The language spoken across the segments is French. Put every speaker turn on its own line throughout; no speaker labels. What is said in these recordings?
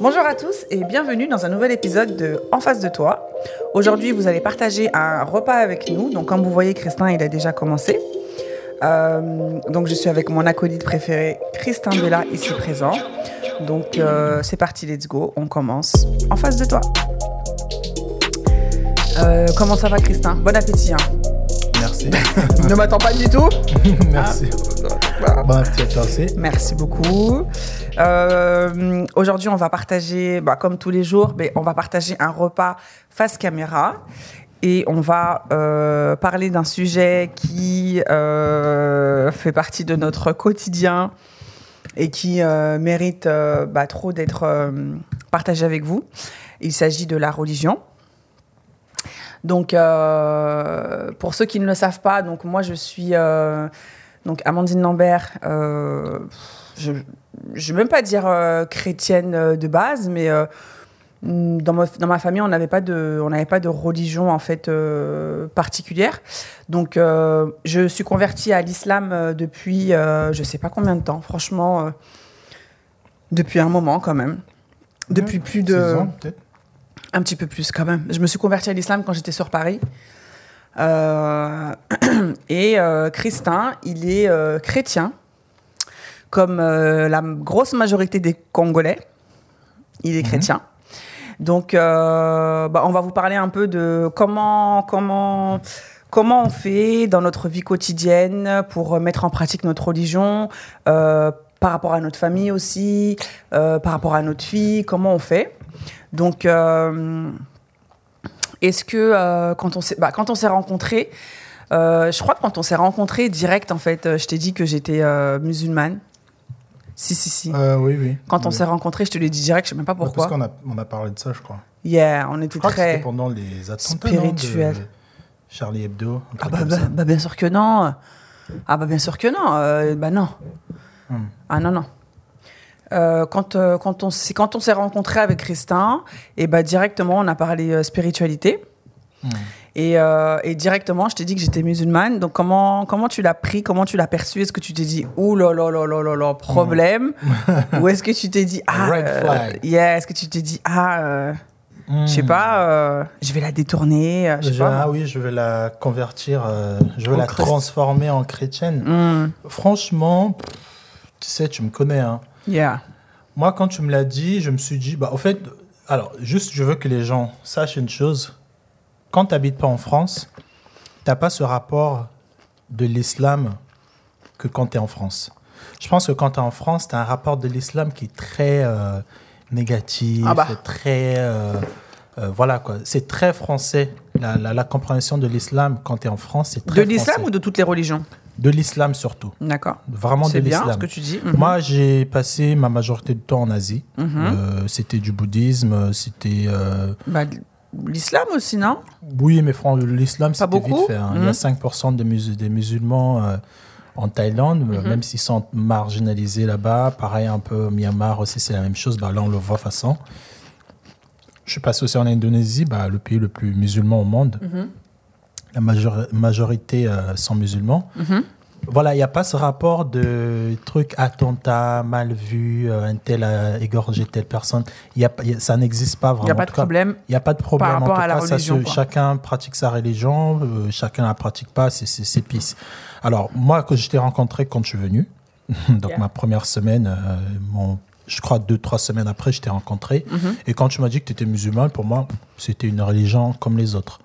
Bonjour à tous et bienvenue dans un nouvel épisode de En face de toi. Aujourd'hui, vous allez partager un repas avec nous. Donc, comme vous voyez, Christin, il a déjà commencé. Euh, donc, je suis avec mon acolyte préféré, Christin Bella, ici présent. Donc, euh, c'est parti, let's go. On commence en face de toi. Euh, comment ça va, Christin? Bon appétit. hein.
Merci.
ne m'attends pas du tout.
Merci.
Ah.
Bon toi aussi.
Merci beaucoup. Euh, Aujourd'hui, on va partager, bah, comme tous les jours, mais on va partager un repas face caméra. Et on va euh, parler d'un sujet qui euh, fait partie de notre quotidien et qui mérite bah, trop d'être partagé avec vous. Il s'agit de la religion. Donc, euh, pour ceux qui ne le savent pas, donc moi je suis euh, donc Amandine Lambert. euh, je ne vais même pas dire euh, chrétienne euh, de base, mais euh, mm, dans, ma, dans ma famille, on n'avait pas de, on n'avait pas de religion en fait particulière. Donc, je suis convertie à l'islam depuis, je sais pas combien de temps. Franchement, depuis un moment quand même. Depuis plus de,
ans,
un petit peu plus quand même. Je me suis convertie à l'islam quand j'étais sur Paris. Euh, et euh, Christin, il est euh, chrétien, comme la grosse majorité des Congolais. Il est chrétien. Donc, euh, bah, on va vous parler un peu de comment, comment, comment on fait dans notre vie quotidienne pour mettre en pratique notre religion, euh, par rapport à notre famille aussi, euh, par rapport à notre fille, comment on fait. Donc, est-ce que euh, quand on s'est bah, quand on s'est rencontrés, euh, je crois que quand on s'est rencontrés direct, en fait, euh, je t'ai dit que j'étais euh, musulmane. Si, si, si.
Oui, oui.
Quand on s'est rencontrés, je te l'ai dit direct, je sais même pas
Parce
pourquoi.
qu'on a, on a parlé de ça, je crois.
Yeah, on
Je
était
crois que c'était
très.
pendant les attentats
spirituel.
non, de Charlie Hebdo.
Ah bah, bah, bah, bien sûr que non. Ah bah bien sûr que non. Bah non.
Hmm.
Ah non non. Euh, quand, euh, quand on s'est quand on s'est rencontré avec Christin, et bah directement on a parlé euh, spiritualité.
Hmm.
Et, euh, et directement, je t'ai dit que j'étais musulmane. Donc, comment, comment tu l'as pris? Comment tu l'as perçu? Est-ce que tu t'es dit, ouh là là là là là là, problème? Ou est-ce que tu t'es dit, ah, euh, yeah, est-ce que tu t'es dit, ah, euh, je sais
Hmm.
pas, euh, je vais la détourner, je sais pas.
ah oui, je vais la convertir, euh, je vais
En
la transformer en chrétienne.
Hmm,
Franchement, tu sais, tu me connais. Hein.
Yeah.
Moi, quand tu me l'as dit, je me suis dit, bah, au fait, alors, juste, je veux que les gens sachent une chose. Quand tu n'habites pas en France, tu n'as pas ce rapport de l'islam que quand tu es en France. Je pense que quand tu es en France, tu as un rapport de l'islam qui est très euh, négatif,
Ah bah.
très. euh, euh, voilà quoi. C'est très français. La, la- la compréhension de l'islam quand tu es en France, c'est
De
très
l'islam ou de toutes les religions?
De l'islam surtout.
D'accord.
Vraiment de
C'est bien
l'islam.
ce que tu dis. Mhm.
Moi, j'ai passé ma majorité du temps en Asie.
Mhm.
Euh, c'était du bouddhisme, c'était... euh,
Bah, l'islam aussi, non?
Oui, mais franchement, l'islam, c'était vite fait. hein. Il y a
Mhm.
5% de mus- des musulmans euh, en Thaïlande, euh,
Mhm.
même s'ils sont marginalisés là-bas. Pareil, un peu au Myanmar aussi, c'est la même chose. Bah, là, on le voit façon. Je suis passé aussi en Indonésie, bah, le pays le plus musulman au monde. La major- majorité euh, sont musulmans.
Mhm.
Voilà, il n'y a pas ce rapport de truc attentat, mal vu, euh, un tel a égorgé telle personne. Y a, y a- ça n'existe pas vraiment.
Il n'y a pas de problème.
Il n'y a pas de problème.
Par rapport
en tout
à la
cas, ça
religion,
chacun pratique sa religion, euh, chacun ne la pratique pas, c'est- pisse. Alors, moi, que je t'ai rencontré quand je suis venu, donc
Yeah.
ma première semaine, euh, mon, je crois deux, trois semaines après, je t'ai rencontré.
Mhm.
Et quand tu m'as dit que tu étais musulman, pour moi, c'était une religion comme les autres.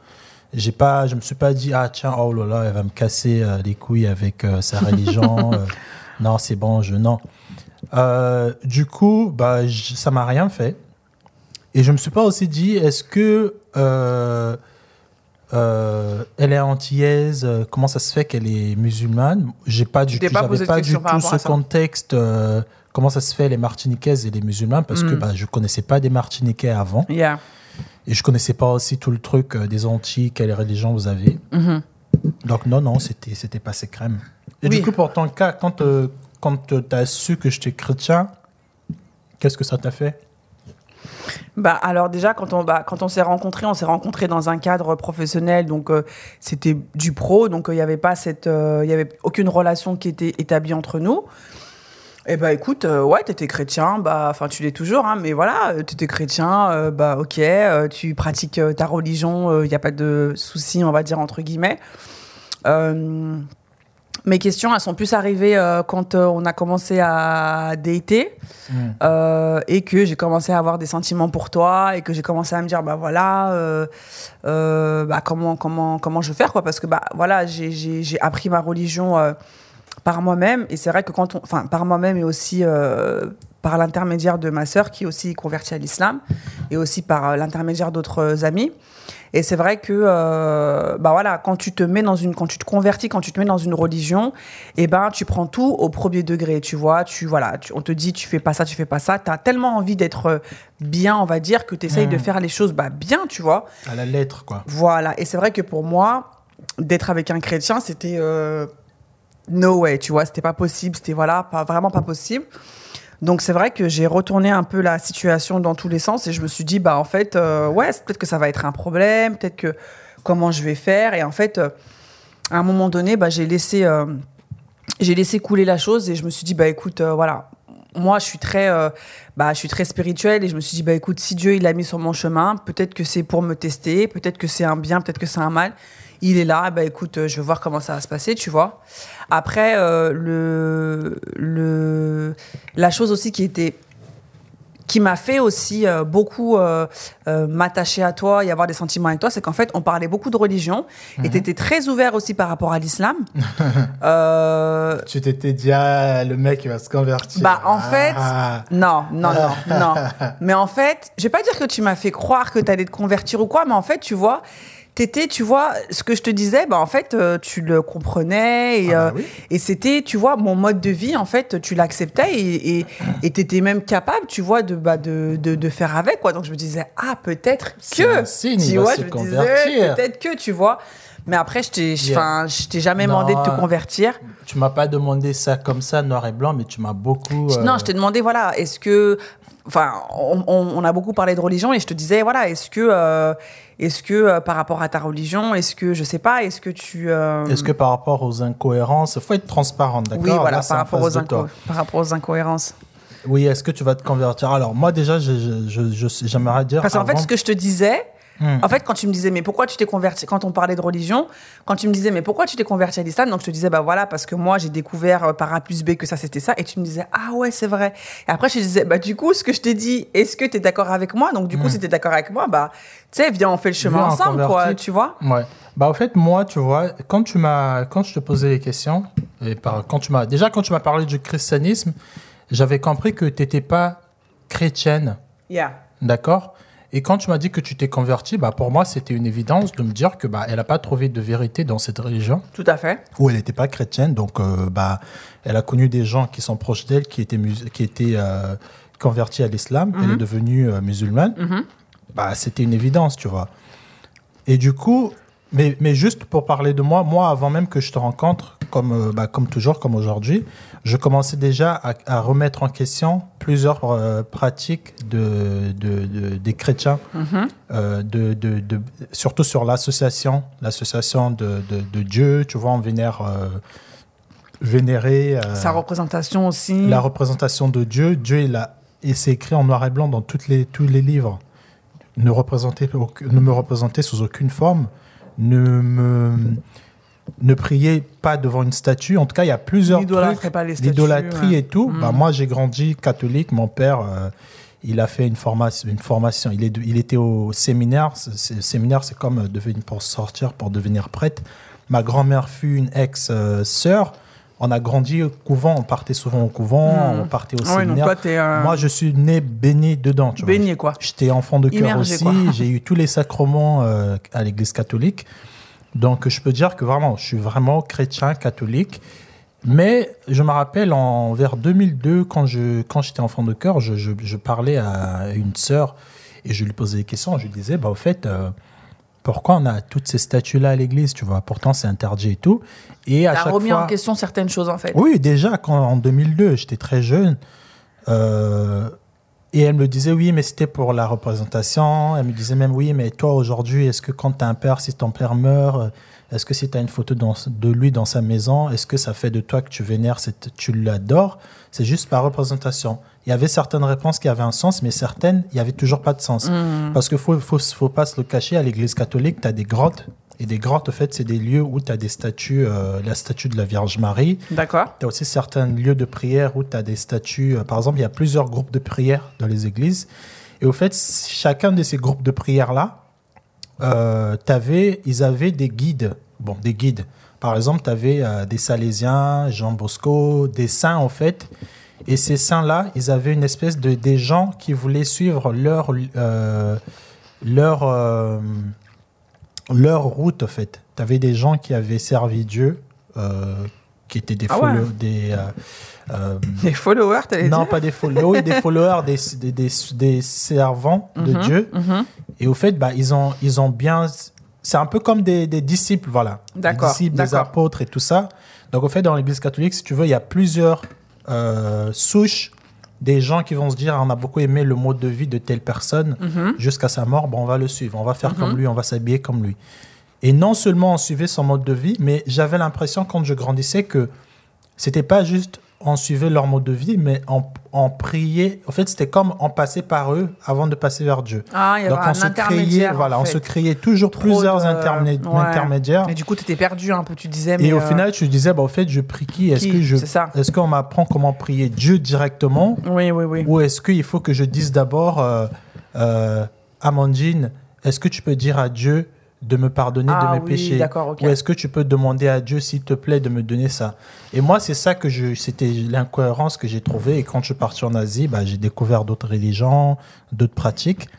J'ai pas, je me suis pas dit, ah tiens, oh là là, elle va me casser euh, les couilles avec euh, sa religion. euh, non, c'est bon, je. Non. Du coup, bah, j- ça m'a rien fait. Et je me suis pas aussi dit, est-ce que euh, elle est antillaise euh, Comment ça se fait qu'elle est musulmane? J'ai pas du
pas
j'avais
de
pas du tout ce contexte. euh, comment ça se fait les Martiniquaises et les musulmans Parce que
Mm.
bah, je connaissais pas des Martiniquais avant
Yeah.
Et je connaissais pas aussi tout le truc euh, des Antilles, quelle religion vous avez.
Mhm.
Donc non, non, c'était c'était passé crème. Et
Oui.
du coup, pour ton cas, quand, euh, quand tu as su que j'étais chrétien, qu'est-ce que ça t'a fait?
Bah, alors déjà, quand on, bah, quand on s'est rencontrés, on s'est rencontrés dans un cadre professionnel, donc euh, c'était du pro, donc euh, il n'y avait pas cette, euh, il y avait aucune relation qui était établie entre nous. Eh ben écoute, euh, ouais, t'étais chrétien, bah, enfin tu l'es toujours, hein, mais voilà, euh, t'étais chrétien, euh, bah ok, euh, tu pratiques ta religion, il n'y a pas de souci, on va dire entre guillemets. Mes questions, elles sont plus arrivées quand on a commencé à dater
Mm.
euh, et que j'ai commencé à avoir des sentiments pour toi et que j'ai commencé à me dire bah voilà bah comment comment comment je vais faire quoi parce que bah voilà j'ai appris ma religion par moi-même. Et c'est vrai que quand on enfin par moi-même et aussi euh, par l'intermédiaire de ma sœur qui est aussi convertie à l'islam et aussi par euh, l'intermédiaire d'autres amis. Et c'est vrai que euh, bah voilà quand tu te mets dans une quand tu te convertis quand tu te mets dans une religion et ben tu prends tout au premier degré tu vois. Tu voilà tu- on te dit tu fais pas ça tu fais pas ça. Tu as tellement envie d'être euh, bien on va dire que tu essayes de faire les choses bah bien tu vois.
À la lettre, quoi.
voilà. Et c'est vrai que pour moi, d'être avec un chrétien, c'était euh, no way, tu vois. C'était pas possible. C'était voilà, pas, vraiment pas possible. Donc c'est vrai que j'ai retourné un peu la situation dans tous les sens et je me suis dit, bah en fait, euh, ouais, peut-être que ça va être un problème, peut-être que comment je vais faire. Et en fait, euh, à un moment donné, bah, j'ai laissé, euh, j'ai laissé couler la chose et je me suis dit, bah écoute, voilà, moi je suis très, bah, je suis très spirituelle et je me suis dit, bah écoute, si Dieu il l'a mis sur mon chemin, peut-être que c'est pour me tester, peut-être que c'est un bien, peut-être que c'est un mal. Il est là, bah écoute, euh, je vais voir comment ça va se passer, tu vois. Après, euh, le, le, la chose aussi qui était qui m'a fait aussi euh, beaucoup euh, euh, m'attacher à toi et avoir des sentiments avec toi, c'est qu'en fait, on parlait beaucoup de religion et tu étais très ouvert aussi par rapport à l'islam.
Tu t'étais dit, ah, le mec, il va se convertir.
Bah, en fait,
Ah.
non, non, non, non. Mais en fait, je vais pas dire que tu m'as fait croire que tu allais te convertir ou quoi, mais en fait, tu vois, t'étais, tu vois, ce que je te disais, bah, en fait, euh, tu le comprenais et,
Ah bah
euh, et c'était, tu vois, mon mode de vie, en fait, tu l'acceptais et et- et t'étais même capable, tu vois, de, bah, de, de, de faire avec, quoi. Donc, je me disais, ah, peut-être
C'est
que,
un signe,
tu vois, je me disais, peut-être que, tu vois. Mais après, je t'ai,
Yeah.
enfin, je t'ai jamais
Non.
demandé de te convertir.
Tu m'as pas demandé ça comme ça, noir et blanc, mais tu m'as beaucoup. euh,
Non, je t'ai demandé, voilà, est-ce que. Enfin, on, a beaucoup parlé de religion et je te disais, voilà, est-ce que, euh, est-ce que euh, par rapport à ta religion, est-ce que, je sais pas, est-ce que tu. euh,
Est-ce que par rapport aux incohérences, il faut être transparent, d'accord
Oui, voilà,
Là,
par rapport, aux
de toi.
inco- par rapport aux incohérences.
Oui, est-ce que tu vas te convertir? Alors, moi, déjà, je, je, je- je- j'aimerais dire.
Parce qu'en fait, ce que je te disais,
Hmm.
en fait, quand tu me disais, mais pourquoi tu t'es converti, quand on parlait de religion, quand tu me disais, mais pourquoi tu t'es converti à l'islam, donc je te disais, bah voilà, parce que moi, j'ai découvert euh, par A plus B que ça, c'était ça, et tu me disais, ah ouais, c'est vrai. Et après, je te disais, bah du coup, ce que je t'ai dit, est-ce que tu es d'accord avec moi? Donc, du coup, si tu es d'accord avec moi, bah, tu sais, viens, on fait le chemin
Hmm. Viens,
ensemble, quoi, tu vois?
Ouais. Bah, en fait, moi, tu vois, quand tu m'as, quand je te posais les questions, et par, quand tu m'as, déjà, quand tu m'as parlé du christianisme, j'avais compris que tu n'étais pas chrétienne,
Yeah.
d'accord? Et quand tu m'as dit que tu t'es converti, bah, pour moi, c'était une évidence de me dire que bah, elle n'a pas trouvé de vérité dans cette religion,
Tout à fait.
ou elle n'était pas chrétienne, donc euh, bah, elle a connu des gens qui sont proches d'elle, qui étaient, qui étaient euh, convertis à l'islam, elle est devenue euh, musulmane. Bah, c'était une évidence, tu vois. Et du coup, mais, mais juste pour parler de moi, moi, avant même que je te rencontre, comme, bah, comme toujours, comme aujourd'hui, je commençais déjà à, à remettre en question plusieurs euh, pratiques de, de- de- des chrétiens, euh, de- de- surtout sur l'association, l'association de, Dieu, tu vois, on vénère, euh, vénérer euh,
Sa représentation aussi.
la représentation de Dieu. Dieu, il a, et c'est écrit en noir et blanc dans toutes les, tous les livres. Ne, représentez, auc- ne me représentez sous aucune forme. Ne me ne priez pas devant une statue. En tout cas, il y a plusieurs trucs.
pas les statues,
L'idolâtrie
ouais.
et tout.
Mm.
Bah, moi, j'ai grandi catholique. Mon père, euh, il a fait une formation. Une formation. Il, est, il était au séminaire. C'est- c'est- séminaire, c'est comme euh, devenir, pour sortir, pour devenir prêtre. Ma grand-mère fut une ex-sœur. On a grandi au couvent. On partait souvent au couvent.
Mm.
On partait au
Ah
séminaire.
toi, euh,
Moi, je suis né baigné dedans. Tu vois.
baigné, quoi.
J'étais enfant de cœur aussi. J'ai eu tous les sacrements euh, à l'église catholique. Donc, je peux dire que vraiment, je suis vraiment chrétien, catholique. Mais je me rappelle en vers 2002, quand je quand j'étais enfant de cœur, je, je- je parlais à une sœur et je lui posais des questions. Je lui disais, bah, au fait, euh, pourquoi on a toutes ces statues-là à l'église, tu vois? Pourtant, c'est interdit et tout. Et à chaque
remis
fois,
en question certaines choses, en fait.
oui, déjà, quand, en 2002, j'étais très jeune. euh, et elle me disait, oui, mais c'était pour la représentation. Elle me disait même, oui, mais toi, aujourd'hui, est-ce que quand tu as un père, si ton père meurt, Est-ce que si tu as une photo dans- de lui dans sa maison, est-ce que ça fait de toi que tu vénères, cette- tu l'adores? C'est juste par représentation. Il y avait certaines réponses qui avaient un sens, mais certaines, il n'y avait toujours pas de sens. Parce qu'il ne faut, faut, faut pas se le cacher, à l'église catholique, tu as des grottes. Et des grottes, en fait, c'est des lieux où tu as des statues, euh, la statue de la Vierge Marie.
D'accord.
Tu as aussi certains lieux de prière où tu as des statues. euh, Par exemple, il y a plusieurs groupes de prière dans les églises. Et au fait, chacun de ces groupes de prière-là, euh, ils avaient des guides. Bon, des guides. Par exemple, tu avais des Salésiens, Jean Bosco, des saints en fait. Et ces saints-là, ils avaient une espèce de des gens qui voulaient suivre leur euh, leur euh, leur route en fait. Tu avais des gens qui avaient servi Dieu, euh, qui étaient des
Ah ouais.
follow- des euh, euh,
Les followers, t'allais
non
dire
pas des followers, des followers, des, des, des, des servants de
Mhm,
Dieu.
mhm.
Et au fait, bah, ils, ont, ils ont bien. C'est un peu comme des, des disciples, voilà. Des disciples, des apôtres et tout ça. Donc, au fait, dans l'Église catholique, si tu veux, il y a plusieurs euh, souches des gens qui vont se dire on a beaucoup aimé le mode de vie de telle personne
Mhm.
jusqu'à sa mort, bon, on va le suivre, on va faire comme lui, on va s'habiller comme lui. Et non seulement on suivait son mode de vie, mais j'avais l'impression quand je grandissais que c'était pas juste on suivait leur mode de vie, mais on, on priait. En fait, c'était comme on passait par eux avant de passer vers Dieu.
Ah, il y avait
Donc on
un
se créait, voilà,
en
on se créait toujours
Trop
plusieurs
de-
intermé-
ouais.
intermédiaires.
Et du coup, t'étais perdu un peu, tu disais. Mais
Et au
euh,
final, tu disais, bah, au fait, je prie qui? Est-ce que je,
C'est ça.
est-ce qu'on m'apprend comment prier Dieu directement,
Oui, oui, oui.
ou est-ce qu'il faut que je dise d'abord, euh, euh, Amandine, est-ce que tu peux dire à Dieu de me pardonner
Ah
de mes
oui,
péchés
d'accord, ok.
Ou est-ce que tu peux demander à Dieu, s'il te plaît, de me donner ça? Et moi, c'est ça que je, c'était l'incohérence que j'ai trouvée. Et quand je suis parti en Asie, bah, j'ai découvert d'autres religions, d'autres pratiques.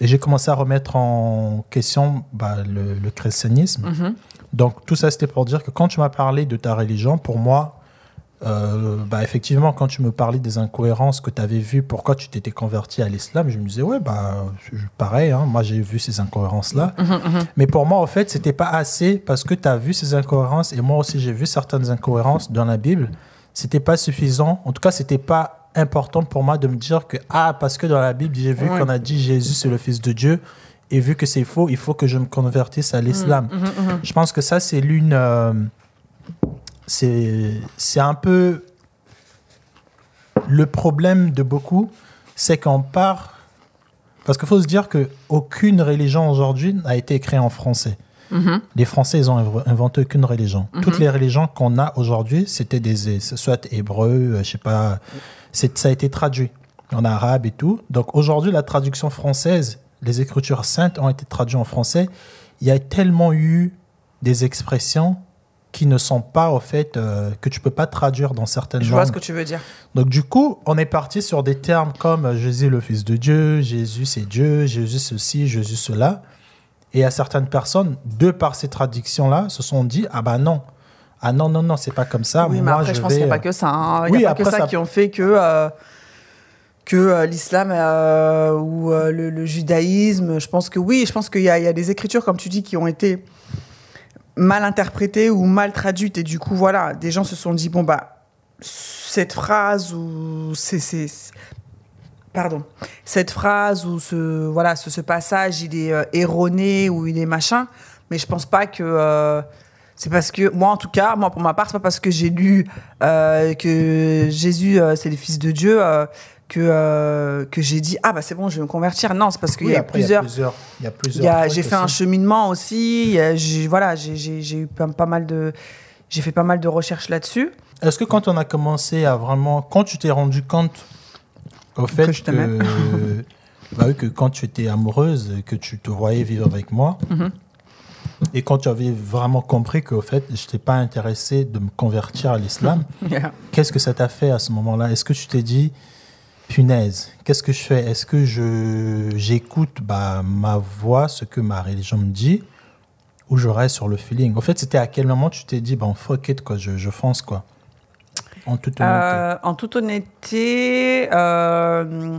Et j'ai commencé à remettre en question bah, le, le christianisme.
Mhm.
Donc, tout ça, c'était pour dire que quand tu m'as parlé de ta religion, pour moi, euh, bah, effectivement, quand tu me parlais des incohérences que tu avais vues, pourquoi tu t'étais converti à l'islam, je me disais, ouais, bah, pareil, hein, moi j'ai vu ces incohérences-là.
Mhm,
Mais pour moi, en fait, c'était pas assez parce que tu as vu ces incohérences et moi aussi j'ai vu certaines incohérences dans la Bible. C'était pas suffisant. En tout cas, c'était pas important pour moi de me dire que, ah, parce que dans la Bible, j'ai vu
Ouais.
qu'on a dit Jésus c'est le Fils de Dieu et vu que c'est faux, il faut que je me convertisse à l'islam. Je pense que ça, c'est l'une. euh, c'est c'est un peu. Le problème de beaucoup, c'est qu'on part. Parce qu'il faut se dire qu'aucune religion aujourd'hui n'a été créée en français.
Mhm.
Les Français, ils ont inv- inventé aucune religion. Toutes les religions qu'on a aujourd'hui, c'était des, soit hébreu, euh, je sais pas, c'est- ça a été traduit en arabe et tout. Donc aujourd'hui, la traduction française, les écritures saintes ont été traduites en français. Il y a tellement eu des expressions qui ne sont pas, au fait, euh, que tu peux pas traduire dans certaines
Je
langues.
vois ce que tu veux dire.
Donc du coup, on est parti sur des termes comme euh, Jésus le Fils de Dieu, Jésus c'est Dieu, Jésus ceci, Jésus cela. Et à certaines personnes, de par ces traductions-là, se sont dit ah bah non, ah non non non, c'est pas comme ça.
oui, mais
Moi,
après, je, pense qu'il n'y a pas que ça. hein. Il
Oui,
n'y a pas que
après,
ça,
ça-
qui ont fait que, euh, que euh, l'islam ou le, le judaïsme. Je pense que oui, je pense qu'il y, y a des écritures, comme tu dis, qui ont été mal interprétées ou mal traduites. Et du coup, voilà, des gens se sont dit bon, bah, cette phrase ou c'est. Pardon. Cette phrase ou ce, voilà, ce, ce passage, il est euh, erroné ou il est machin. Mais je pense pas que. euh, c'est parce que, moi en tout cas, moi pour ma part, c'est pas parce que j'ai lu euh, que Jésus, c'est le Fils de Dieu, que, euh, que j'ai dit, ah bah c'est bon, je vais me convertir. Non, c'est parce qu'il
Oui,
y a plusieurs.
Il y a plusieurs. il y a
J'ai fait un cheminement aussi. j'ai- Voilà, j'ai- eu pas, pas mal de. J'ai fait pas mal de recherches là-dessus.
Est-ce que quand on a commencé à vraiment, quand tu t'es rendu compte au fait
Que je
bah oui, que quand tu étais amoureuse, que tu te voyais vivre avec moi,
Mhm.
et quand tu avais vraiment compris qu'au fait, je n'étais pas intéressé de me convertir à l'islam, Qu'est-ce que ça t'a fait à ce moment-là? Est-ce que tu t'es dit, qu'est-ce que je fais? Est-ce que je j'écoute bah, ma voix, ce que ma religion me dit, ou je reste sur le feeling? En fait, c'était à quel moment tu t'es dit, bon, fuck it, quoi, je, fonce, quoi? En toute honnêteté.
Euh, euh,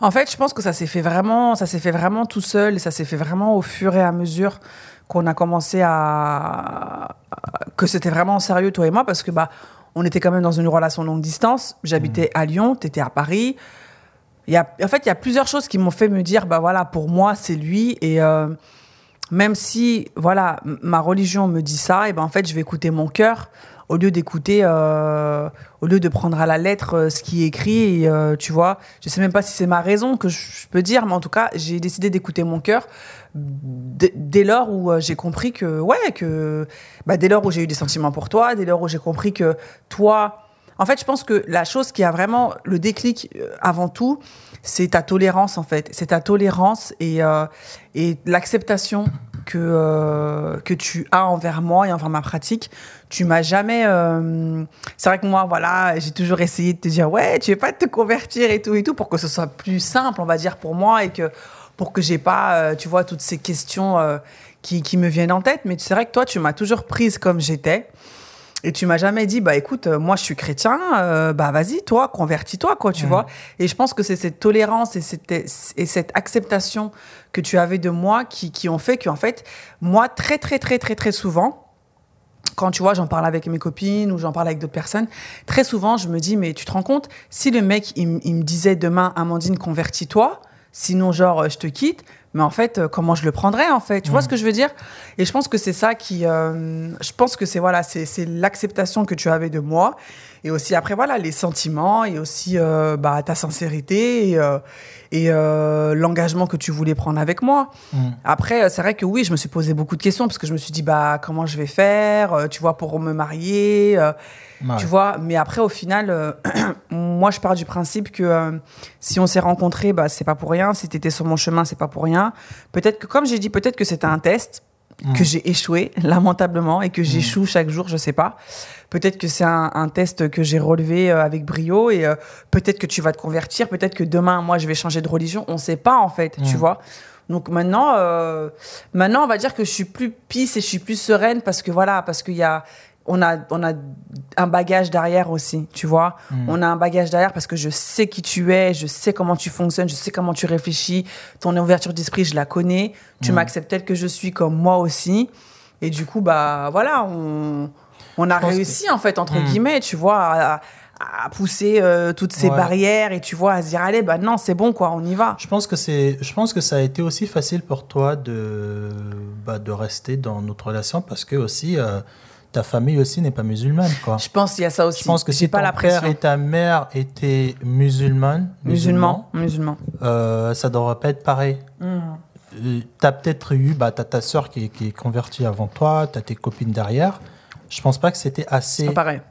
en fait, je pense que ça s'est fait vraiment, ça s'est fait vraiment tout seul ça s'est fait vraiment au fur et à mesure qu'on a commencé à que c'était vraiment sérieux toi et moi parce que bah on était quand même dans une relation longue distance. J'habitais à Lyon, tu étais à Paris. Il y a, en fait, il y a plusieurs choses qui m'ont fait me dire bah voilà, pour moi, c'est lui et euh, même si, voilà, ma religion me dit ça, et ben en fait, je vais écouter mon cœur au lieu d'écouter, euh, au lieu de prendre à la lettre euh, ce qui est écrit. Et, euh, tu vois, je sais même pas si c'est ma raison que je, peux dire, mais en tout cas, j'ai décidé d'écouter mon cœur dès lors où j'ai compris que, ouais, que, bah, dès lors où j'ai eu des sentiments pour toi, dès lors où j'ai compris que toi, en fait, je pense que la chose qui a vraiment le déclic avant tout, c'est ta tolérance en fait. C'est ta tolérance et, euh, et l'acceptation que, euh, que tu as envers moi et envers ma pratique. Tu m'as jamais. euh, C'est vrai que moi, voilà, j'ai toujours essayé de te dire ouais, tu veux pas te convertir et tout et tout pour que ce soit plus simple, on va dire pour moi et que pour que j'ai pas, euh, tu vois, toutes ces questions euh, qui, qui me viennent en tête. Mais c'est vrai que toi, tu m'as toujours prise comme j'étais. Et tu m'as jamais dit, bah écoute, euh, moi je suis chrétien, euh, bah vas-y, toi, convertis-toi, quoi, tu
Mhm.
vois. Et je pense que c'est cette tolérance et cette, et cette acceptation que tu avais de moi qui, qui ont fait qu'en fait, moi, très, très, très, très, très souvent, quand tu vois, j'en parle avec mes copines ou j'en parle avec d'autres personnes, très souvent, je me dis, mais tu te rends compte, si le mec, il, il me disait demain, Amandine, convertis-toi, sinon, genre, euh, je te quitte, mais en fait, euh, comment je le prendrais, en fait Tu vois ce que je veux dire? Et je pense que c'est ça qui. euh, je pense que c'est voilà, c'est c'est l'acceptation que tu avais de moi. Et aussi, après, voilà, les sentiments et aussi euh, bah, ta sincérité et, euh, et euh, l'engagement que tu voulais prendre avec moi.
Mm.
Après, c'est vrai que oui, je me suis posé beaucoup de questions parce que je me suis dit, bah, comment je vais faire, tu vois, pour me marier,
Ouais.
tu vois. Mais après, au final, moi, je pars du principe que si on s'est rencontrés, bah, c'est pas pour rien. Si tu étais sur mon chemin, c'est pas pour rien. Peut-être que, comme j'ai dit, peut-être que c'était un test Que j'ai échoué lamentablement et que j'échoue chaque jour, je sais pas. Peut-être que c'est un, un test que j'ai relevé euh, avec brio et euh, peut-être que tu vas te convertir, peut-être que demain moi je vais changer de religion, on sait pas en fait, tu
Mm.
vois. Donc maintenant, euh, maintenant on va dire que je suis plus pisse et je suis plus sereine parce que voilà, parce qu'il y a on a, on a un bagage derrière aussi, tu vois.
Mm.
On a un bagage derrière parce que je sais qui tu es, je sais comment tu fonctionnes, je sais comment tu réfléchis. Ton ouverture d'esprit, je la connais. Tu
Mm.
m'acceptes tel que je suis, comme moi aussi. Et du coup, bah voilà, on, on a réussi, en fait, entre
Mm.
guillemets, tu vois, à, à pousser euh, toutes ces
Ouais.
barrières et tu vois, à se dire, allez, bah non, c'est bon, quoi, on y va.
Je pense que c'est, je pense que ça a été aussi facile pour toi de, bah, de rester dans notre relation parce que aussi euh, ta famille aussi n'est pas musulmane, quoi.
Je pense qu'il y a ça aussi.
Je pense que si
pas
ton
la
père
pression.
et ta mère étaient musulmanes,
Musulman, musulman.
euh, ça devrait pas être pareil.
Mm.
Euh, T'as peut-être eu, bah, t'as ta sœur qui, est- qui est convertie avant toi, t'as tes copines derrière. Je pense pas que c'était assez
pareil.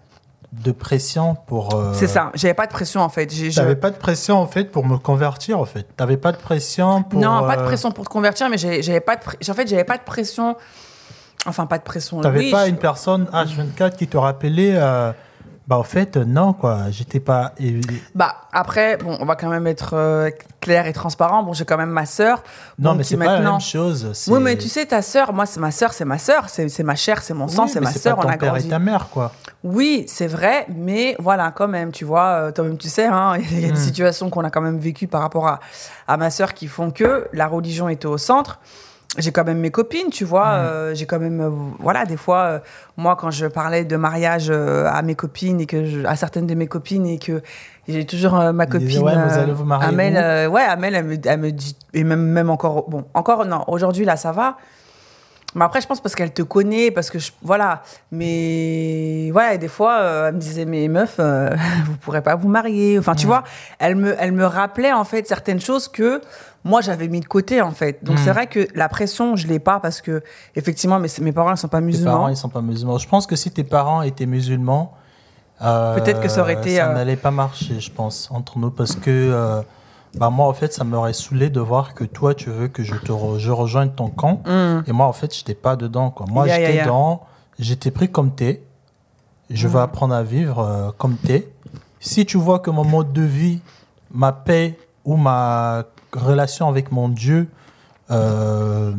de pression pour. euh,
C'est ça. J'avais pas de pression, en fait. Je-
T'avais pas de pression en fait pour me convertir en fait. T'avais pas de pression pour.
Non, pas de
euh,
pression pour te convertir, mais j'avais pas de en fait, j'avais pas de pression. Enfin, pas de pression.
T'avais
oui,
pas
je-
une personne H24 qui te rappelait. euh, bah en fait euh, non quoi. J'étais pas.
Bah après, bon, on va quand même être euh, clair et transparent. Bon, j'ai quand même ma sœur.
Non
bon,
mais c'est pas la
maintenant-
même chose.
Oui, mais tu sais, ta sœur, moi, c'est ma sœur, c'est ma sœur, c'est ma chair, c'est mon sang,
Oui,
c'est ma sœur, on a
père
grandi.
et ta mère quoi.
Oui, c'est vrai, mais voilà, quand même, tu vois, toi-même, tu sais, hein, il y a des
Mm.
situations qu'on a quand même vécues par rapport à, à ma sœur qui font que la religion était au centre. J'ai quand même mes copines, tu vois,
Mm.
euh, j'ai quand même, euh, voilà, des fois, euh, moi, quand je parlais de mariage euh, à mes copines et que je- à certaines de mes copines et que j'ai toujours euh, ma copine
ouais, vous allez vous marier
Amel, euh, ouais, Amel, elle me, elle me dit, et même, même encore, bon, encore, non, aujourd'hui, là, ça va. Mais après, je pense parce qu'elle te connaît, parce que je, voilà. Mais voilà, et des fois, euh, elle me disait, mais meuf, euh, vous pourrez pas vous marier. Enfin, tu vois, elle me, elle me rappelait en fait certaines choses que moi j'avais mis de côté en fait. Donc c'est vrai que la pression, je l'ai pas parce que effectivement, mes, mes parents ne sont pas
Tes
musulmans.
parents ils sont pas musulmans. Je pense que si tes parents étaient musulmans. euh,
Peut-être que ça aurait été,
Ça
euh,
n'allait pas marcher, je pense, entre nous parce que. Bah moi en fait ça m'aurait saoulé de voir que toi tu veux que je te re- je rejoigne ton camp
Mm.
Et moi, en fait, j'étais pas dedans. Quoi. Moi, j'étais
ya.
dans. J'étais pris comme t'es. Je
Mhm.
vais apprendre à vivre euh, comme t'es. Si tu vois que mon mode de vie, ma paix ou ma relation avec mon Dieu euh,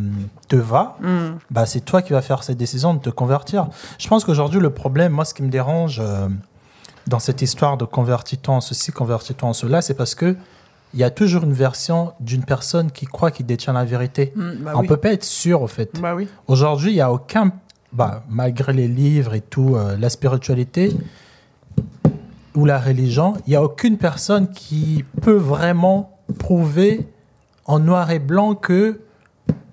te va,
Mm.
bah, c'est toi qui vas faire cette décision de te convertir. Je pense qu'aujourd'hui, le problème, moi, ce qui me dérange euh, dans cette histoire de convertis-toi en ceci, convertis-toi en cela, c'est parce que il y a toujours une version d'une personne qui croit qu'il détient la vérité.
Mm, bah
On
oui.
peut pas être sûr, au fait.
Bah oui.
Aujourd'hui, il n'y a aucun, bah, malgré les livres et tout, euh, la spiritualité ou la religion, il n'y a aucune personne qui peut vraiment prouver en noir et blanc que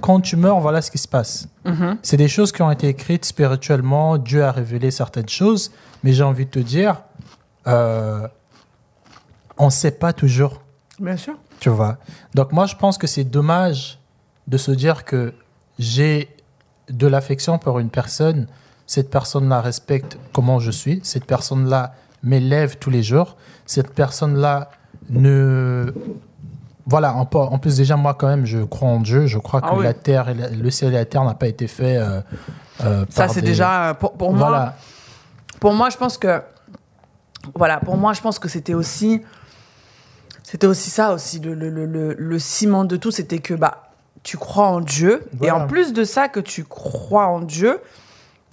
quand tu meurs, voilà ce qui se passe.
Mhm.
C'est des choses qui ont été écrites spirituellement. Dieu a révélé certaines choses, mais j'ai envie de te dire, euh, on ne sait pas toujours.
Bien sûr.
Tu vois. Donc moi, je pense que c'est dommage de se dire que j'ai de l'affection pour une personne, cette personne-là respecte comment je suis, cette personne-là m'élève tous les jours, cette personne-là ne... Voilà, en, en plus déjà, moi quand même, je crois en Dieu, je crois que
Ah oui.
la terre, et la- le ciel et la terre n'a pas été fait... euh, euh,
Ça, c'est
des-
déjà. Pour, pour moi,
Voilà.
pour moi, je pense que. Voilà, pour moi, je pense que c'était aussi. C'était aussi ça, aussi. Le, le, le, ciment de tout, c'était que bah, tu crois en Dieu. Et en plus de ça, que tu crois en Dieu,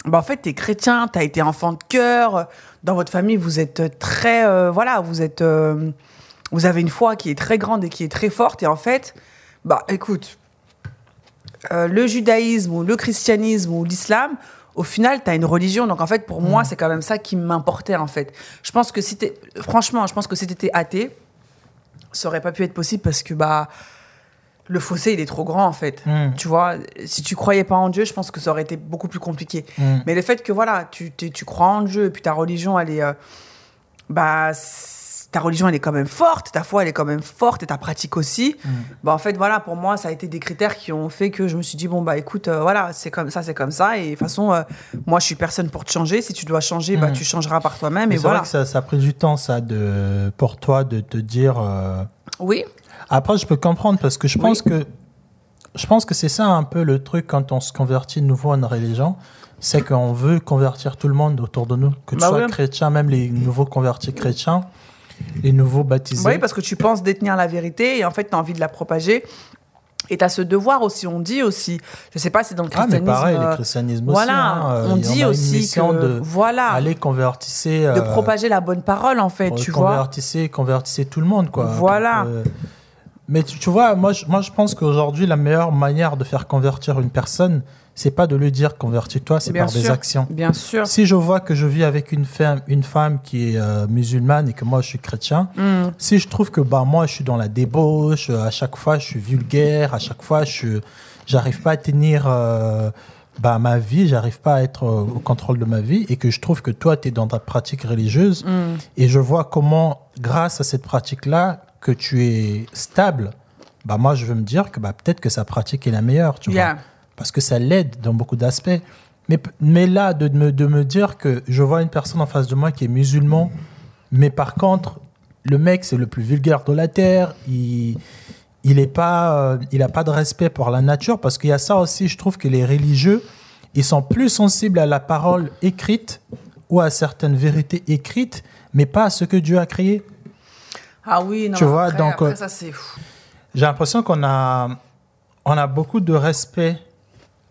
bah, en fait, tu es chrétien, tu as été enfant de cœur. Dans votre famille, vous êtes très. euh, voilà, vous êtes. euh, vous avez une foi qui est très grande et qui est très forte. Et en fait, bah, écoute, euh, le judaïsme ou le christianisme ou l'islam, au final, tu as une religion. Donc, en fait, pour moi, c'est quand même ça qui m'importait, en fait. Je pense que si t'es... Franchement, je pense que si t'étais athée, ça aurait pas pu être possible parce que, bah, le fossé, il est trop grand, en fait.
Mm.
Tu vois, si tu croyais pas en Dieu, je pense que ça aurait été beaucoup plus compliqué.
Mm.
Mais le fait que, voilà, tu, t'es- tu crois en Dieu et puis ta religion, elle est... euh, bah, ta religion, elle est quand même forte, ta foi, elle est quand même forte et ta pratique aussi.
Mm.
Bah, en fait, voilà, pour moi, ça a été des critères qui ont fait que je me suis dit, bon, bah, écoute, euh, voilà, c'est comme ça, c'est comme ça. Et de toute façon, euh, moi, je suis personne pour te changer. Si tu dois changer, bah,
Mm.
tu changeras par toi-même. Et
c'est
voilà.
vrai que ça, ça a pris du temps, ça, de, pour toi, de te dire... euh,
Oui,
Après, je peux comprendre parce que je
Oui.
pense que je pense que c'est ça un peu le truc quand on se convertit de nouveau à une religion, c'est qu'on veut convertir tout le monde autour de nous, que tu
Bah
sois
oui.
chrétien, même les nouveaux convertis chrétiens, les nouveaux baptisés.
oui, parce que tu penses détenir la vérité et en fait, tu as envie de la propager. Et tu as ce devoir aussi, on dit aussi, je sais pas, c'est dans le
ah, mais
christianisme.
pareil,
euh,
le christianisme
voilà,
aussi. hein, euh,
on dit
a
aussi que,
de
voilà,
aller convertissez,
de
euh,
propager la bonne parole, en fait, tu vois.
convertissez, convertissez tout le monde, quoi.
Voilà.
Donc, euh, mais tu, tu vois, moi je, moi, je pense qu'aujourd'hui, la meilleure manière de faire convertir une personne, c'est pas de lui dire convertis-toi, c'est par des actions.
Bien sûr.
Si je vois que je vis avec une femme, une femme qui est euh, musulmane et que moi je suis chrétien,
Mm.
si je trouve que bah, moi je suis dans la débauche, euh, à chaque fois je suis vulgaire, à chaque fois je j'arrive pas à tenir euh, bah, ma vie, j'arrive pas à être euh, au contrôle de ma vie et que je trouve que toi tu es dans ta pratique religieuse
Mm.
et je vois comment grâce à cette pratique-là que tu es stable, bah, moi je veux me dire que bah, peut-être que sa pratique est la meilleure, tu vois
Yeah.
Parce que ça l'aide dans beaucoup d'aspects. Mais, mais là, de me, de me dire que je vois une personne en face de moi qui est musulman, mais par contre, le mec, c'est le plus vulgaire de la terre, il il est pas, euh, il a pas de respect pour la nature, parce qu'il y a ça aussi, je trouve que les religieux, ils sont plus sensibles à la parole écrite ou à certaines vérités écrites, mais pas à ce que Dieu a créé.
Ah oui, non,
Tu vois,
après,
donc,
après,
euh,
ça, c'est fou.
J'ai l'impression qu'on a, on a beaucoup de respect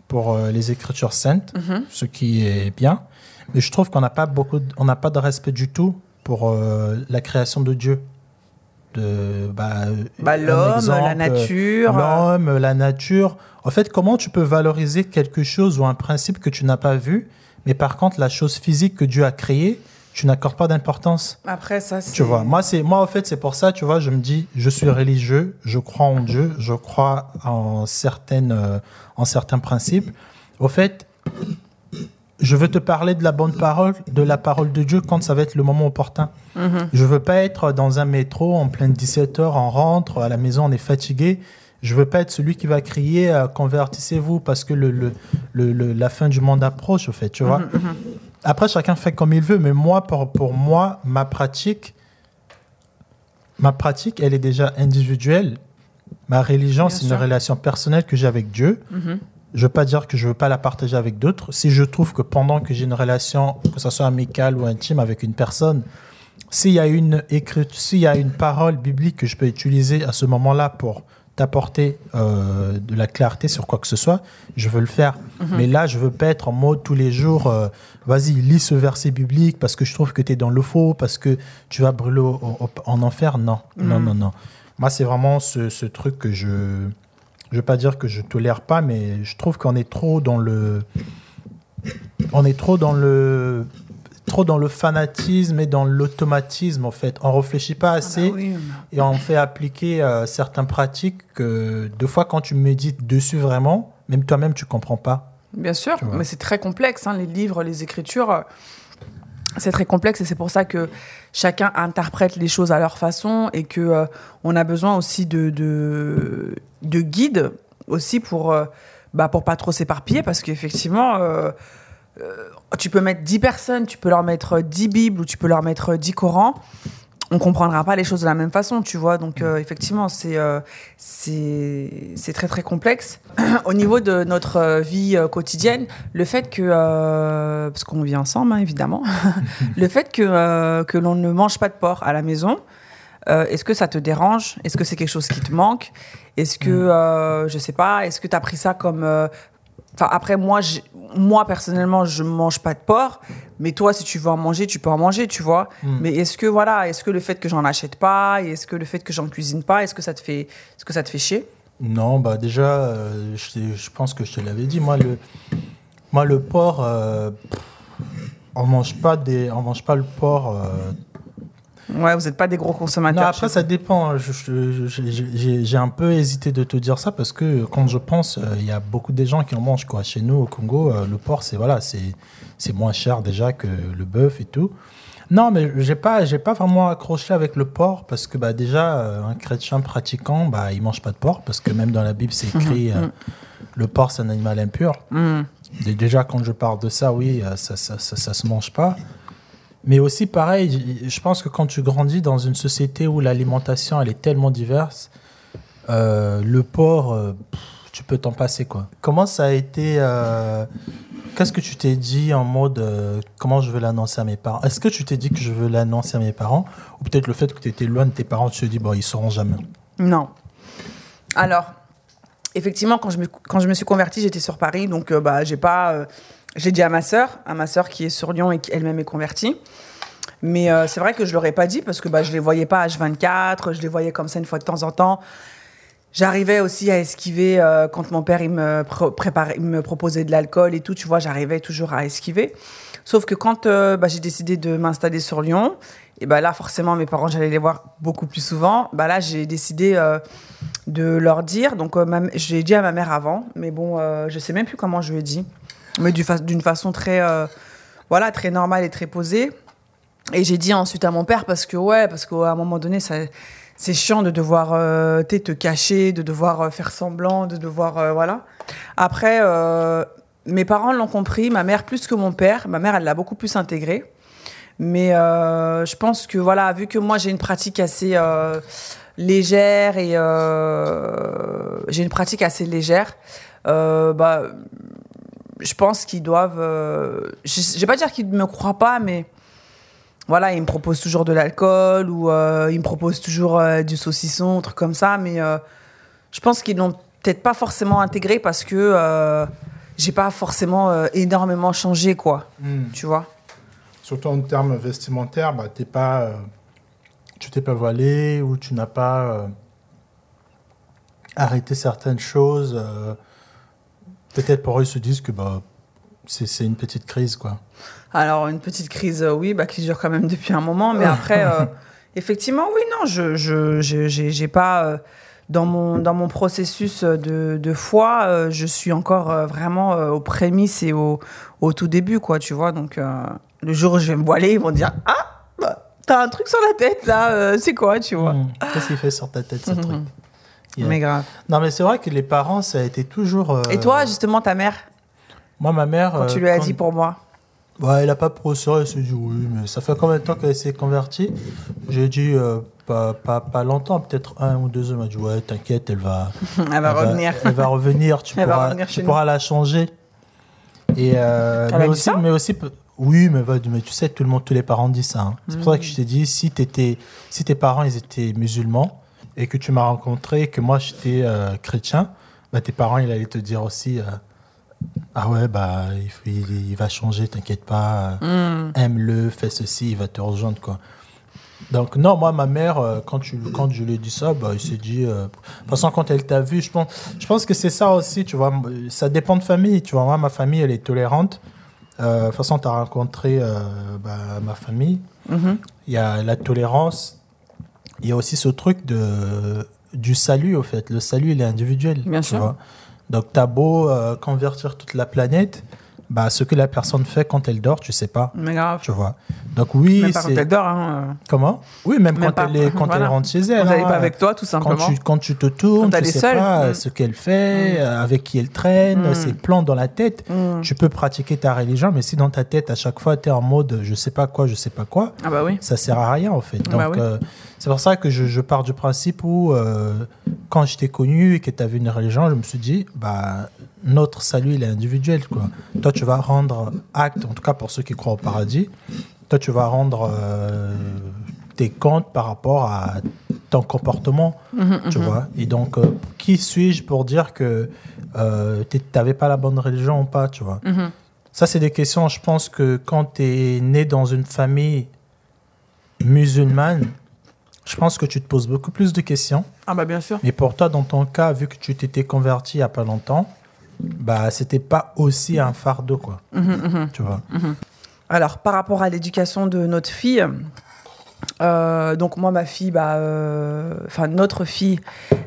pour euh, les Écritures saintes,
Mhm.
ce qui est bien, mais je trouve qu'on n'a pas beaucoup, de- on n'a pas de respect du tout pour euh, la création de Dieu. De bah,
Bah, l'homme, la nature.
l'homme, la nature. En fait, comment tu peux valoriser quelque chose ou un principe que tu n'as pas vu, mais par contre la chose physique que Dieu a créée, tu n'accordes pas d'importance.
Après, ça, c'est.
Tu vois, moi, c'est, moi, en fait, c'est pour ça, tu vois, je me dis, je suis religieux, je crois en Dieu, je crois en, certaines, euh, en certains principes. Au fait, je veux te parler de la bonne parole, de la parole de Dieu quand ça va être le moment opportun.
Mhm.
Je veux pas être dans un métro en pleine 17 heures, on rentre, à la maison, on est fatigué. Je veux pas être celui qui va crier euh, convertissez-vous parce que le, le, le- le- la fin du monde approche, au fait, tu vois.
Mhm, mhm.
Après, chacun fait comme il veut, mais moi, pour, pour moi, ma pratique, ma pratique, elle est déjà individuelle. Ma religion, c'est une relation personnelle que j'ai avec Dieu.
Mhm.
Je veux pas dire que je veux pas la partager avec d'autres. Si je trouve que pendant que j'ai une relation, que ce soit amicale ou intime avec une personne, s'il y a une s'il y a une parole biblique que je peux utiliser à ce moment-là pour t'apporter euh, de la clarté sur quoi que ce soit, je veux le faire. Mais là, je veux pas être en mode tous les jours, euh, vas-y, lis ce verset biblique parce que je trouve que tu es dans le faux, parce que tu vas brûler au- au- en enfer. Non, non,
Mhm.
non, non. Moi, c'est vraiment ce, ce truc que je... Je veux pas dire que je tolère pas, mais je trouve qu'on est trop dans le... On est trop dans le... trop dans le fanatisme et dans l'automatisme, en fait. On réfléchit pas assez
Ah bah oui.
et on fait appliquer euh, certaines pratiques que, deux fois, quand tu médites dessus vraiment, même toi-même, tu comprends pas.
Bien sûr, mais c'est très complexe. hein, les livres, les écritures, euh, c'est très complexe et c'est pour ça que chacun interprète les choses à leur façon et que euh, on a besoin aussi de, de, de guides aussi pour, euh, bah, pour pas trop s'éparpiller parce qu'effectivement, euh, tu peux mettre 10 personnes, tu peux leur mettre 10 Bibles ou tu peux leur mettre 10 Corans. On comprendra pas les choses de la même façon, tu vois. Donc, euh, effectivement, c'est euh, c'est très, très complexe. Au niveau de notre vie quotidienne, le fait que, parce qu'on vit ensemble, hein, évidemment, le fait que, que l'on ne mange pas de porc à la maison, euh, est-ce que ça te dérange? Est-ce que c'est quelque chose qui te manque? Est-ce que, euh, je sais pas, est-ce que tu as pris ça comme... euh, Enfin, après, moi, moi, personnellement, je mange pas de porc. Mais toi, si tu veux en manger, tu peux en manger, tu vois. Mais est-ce que, voilà, est-ce que le fait que j'en achète pas, et est-ce que le fait que j'en cuisine pas, est-ce que ça te fait, est-ce que ça te fait chier?
Non, bah déjà, euh, je, je pense que je te l'avais dit. Moi, le, moi, le porc, euh, on mange pas des, on mange pas le porc. euh,
Ouais, vous n'êtes pas des gros consommateurs.
Non, après, ça dépend. J'ai un peu hésité de te dire ça parce que quand je pense, euh, il y a beaucoup de gens qui en mangent. Quoi. Chez nous, au Congo, euh, le porc, c'est voilà, moins cher déjà que le bœuf et tout. Non, mais j'ai pas, j'ai pas vraiment accroché avec le porc parce que bah, déjà, euh, un chrétien pratiquant, bah, il mange pas de porc parce que même dans la Bible, c'est écrit euh, le porc, c'est un animal impur. Et déjà, quand je parle de ça, oui, ça, ça, ça, ça se mange pas. Mais aussi, pareil, je pense que quand tu grandis dans une société où l'alimentation, elle est tellement diverse, euh, le porc, euh, tu peux t'en passer, quoi. Comment ça a été... euh, Qu'est-ce que tu t'es dit en mode comment je veux l'annoncer à mes parents? Est-ce que tu t'es dit que je veux l'annoncer à mes parents? Ou peut-être le fait que tu étais loin de tes parents, tu te dis, bon, ils sauront jamais?
Non. Alors, effectivement, quand je me, quand je me suis convertie, j'étais sur Paris, donc bah, j'ai pas. J'ai dit à ma sœur, à ma sœur qui est sur Lyon et qui elle-même est convertie. Mais euh, c'est vrai que je l'aurais pas dit parce que bah, je les voyais pas H24, je les voyais comme ça une fois de temps en temps. J'arrivais aussi à esquiver euh, quand mon père il me, préparait, il me proposait de l'alcool et tout, tu vois, j'arrivais toujours à esquiver. Sauf que quand euh, bah, j'ai décidé de m'installer sur Lyon, et bah là forcément mes parents j'allais les voir beaucoup plus souvent. Bah là j'ai décidé de leur dire. Donc j'ai dit à ma mère avant, mais bon je sais même plus comment je lui ai dit, mais d'une façon très euh, voilà très normale et très posée. Et j'ai dit ensuite à mon père parce que ouais parce qu'à un moment donné ça c'est chiant de devoir euh, te cacher, de devoir euh, faire semblant, de devoir euh, voilà. Après mes parents l'ont compris, ma mère plus que mon père. Ma mère elle l'a beaucoup plus intégré. Mais je pense que voilà, vu que moi j'ai une pratique assez légère et j'ai une pratique assez légère, bah, je pense qu'ils doivent. euh, je, je vais pas dire qu'ils ne me croient pas, mais voilà, ils me proposent toujours de l'alcool ou euh, ils me proposent toujours euh, du saucisson, un truc comme ça. Mais je pense qu'ils l'ont peut-être pas forcément intégré parce que j'ai pas forcément énormément changé, quoi. Tu vois?
Surtout en termes vestimentaires, bah, t'es pas, tu t'es pas voilé ou tu n'as pas arrêté certaines choses. Peut-être pour eux, ils se disent que bah, c'est une petite crise. quoi.
Alors, une petite crise, euh, oui, bah, qui dure quand même depuis un moment. Mais après, euh, effectivement, oui, non, je je, je- j'ai j'ai pas. euh, dans, mon, dans mon processus de, de foi, je suis encore vraiment aux prémices et au, au tout début, quoi, tu vois. Donc, le jour où je vais me voiler, ils vont dire Ah, bah, t'as un truc sur la tête, là, c'est quoi, tu vois?
Hmm, Qu'est-ce qu'il fait sur ta tête, ce truc? Yeah.
Mais grave.
Non, mais c'est vrai que les parents, ça a été toujours. euh,
Et toi, justement, ta mère,
Moi, ma mère.
quand tu
euh,
lui as
quand-
dit pour moi
Ouais, elle a pas procuré, elle s'est dit oui, mais ça fait combien de temps qu'elle s'est convertie? J'ai dit euh, pas, pas, pas longtemps, peut-être un ou deux ans. Elle m'a dit ouais, t'inquiète, elle va,
Elle va revenir.
elle va revenir, tu,
Elle
pourras,
revenir
tu pourras la changer. Et euh,
Elle a
mais,
dit
aussi,
ça?
mais aussi, oui, mais, mais tu sais, tout le monde, tous les parents disent ça. hein. C'est pour ça que je t'ai dit, si, si tes parents ils étaient musulmans et que tu m'as rencontré et que moi j'étais euh, chrétien, bah, tes parents ils allaient te dire aussi. euh, ah ouais, bah, il, faut- il- il va changer, t'inquiète pas.
Hmm.
Aime-le, fais ceci, il va te rejoindre, quoi. Donc, non, moi, ma mère, euh, quand, tu, quand je lui ai dit ça, bah, il s'est dit. euh, de toute façon, quand elle t'a vu, je pense, je pense que c'est ça aussi, tu vois. Ça dépend de famille, tu vois. Moi, ma famille, elle est tolérante. Euh, de toute façon, tu as rencontré bah, ma famille.
Mhm.
Il y a la tolérance. Il y a aussi ce truc de, du salut, au fait. Le salut, il est individuel.
Bien
tu
sûr.
vois. Donc, tu as beau euh, convertir toute la planète, bah, ce que la personne fait quand elle dort, tu sais pas.
Mais grave.
Tu vois. Donc, oui,
Même pas quand elle dort. Hein.
Comment? Oui, même,
Même
quand,
pas.
elle, est, quand
Voilà.
elle rentre chez
Quand
elle.
elle n'est
hein.
pas avec toi, tout
quand
simplement.
tu, quand tu te tournes,
Quand elle
tu sais
seule.
pas
Mm.
euh, ce qu'elle fait, euh, avec qui elle traîne,
Mm.
ses plans dans la tête.
Mm.
Tu peux pratiquer ta religion, mais si dans ta tête, à chaque fois, tu es en mode euh, je sais pas quoi, je sais pas quoi,
Ah bah oui.
ça sert à rien en fait. Donc,
Bah oui.
euh, c'est pour ça que je, je pars du principe où, euh, quand je t'ai connu et que tu avais une religion, je me suis dit, bah, notre salut, il est individuel. Quoi. Toi, tu vas rendre acte, en tout cas pour ceux qui croient au paradis, toi, tu vas rendre euh, tes comptes par rapport à ton comportement.
Mhm,
Tu
mhm.
vois Et donc, euh, qui suis-je pour dire que euh, tu n'avais pas la bonne religion ou pas, tu vois. Ça, c'est des questions, je pense que quand tu es né dans une famille musulmane, je pense que tu te poses beaucoup plus de questions.
Ah bah bien sûr.
Mais pour toi, dans ton cas, vu que tu t'étais converti il n'y a pas longtemps, bah, c'était pas aussi un fardeau, quoi.
Mhm, mhm.
Tu vois
Alors, par rapport à l'éducation de notre fille, euh, donc moi, ma fille, bah, euh, enfin notre fille,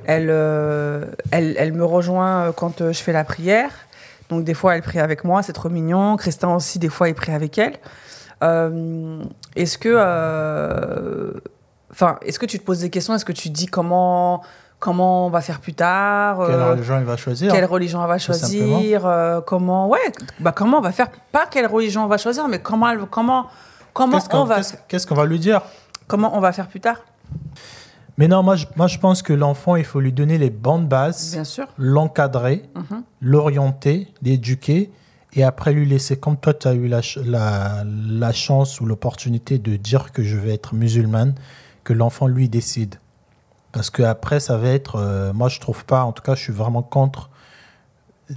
elle, euh, elle, elle me rejoint quand je fais la prière. Donc des fois, elle prie avec moi, c'est trop mignon. Christin aussi, des fois, il prie avec elle. Est-ce que, enfin, est-ce que tu te poses des questions? Est-ce que tu te dis comment, comment on va faire plus tard
Quelle
Euh,
religion il va choisir
quelle religion elle va choisir euh, Comment ouais bah comment on va faire Pas quelle religion on va choisir, mais comment comment comment on va
qu'est-ce- qu'on va lui dire?
comment on va faire plus tard?
Mais non, moi je, moi, je pense que l'enfant, il faut lui donner les bonnes bases,
Bien sûr.
l'encadrer,
Mhm.
l'orienter, l'éduquer, et après lui laisser, comme toi, tu as eu la, la chance ou l'opportunité de dire que je vais être musulmane, que l'enfant, lui, décide. Parce que après, ça va être, euh, moi, je trouve pas, en tout cas, je suis vraiment contre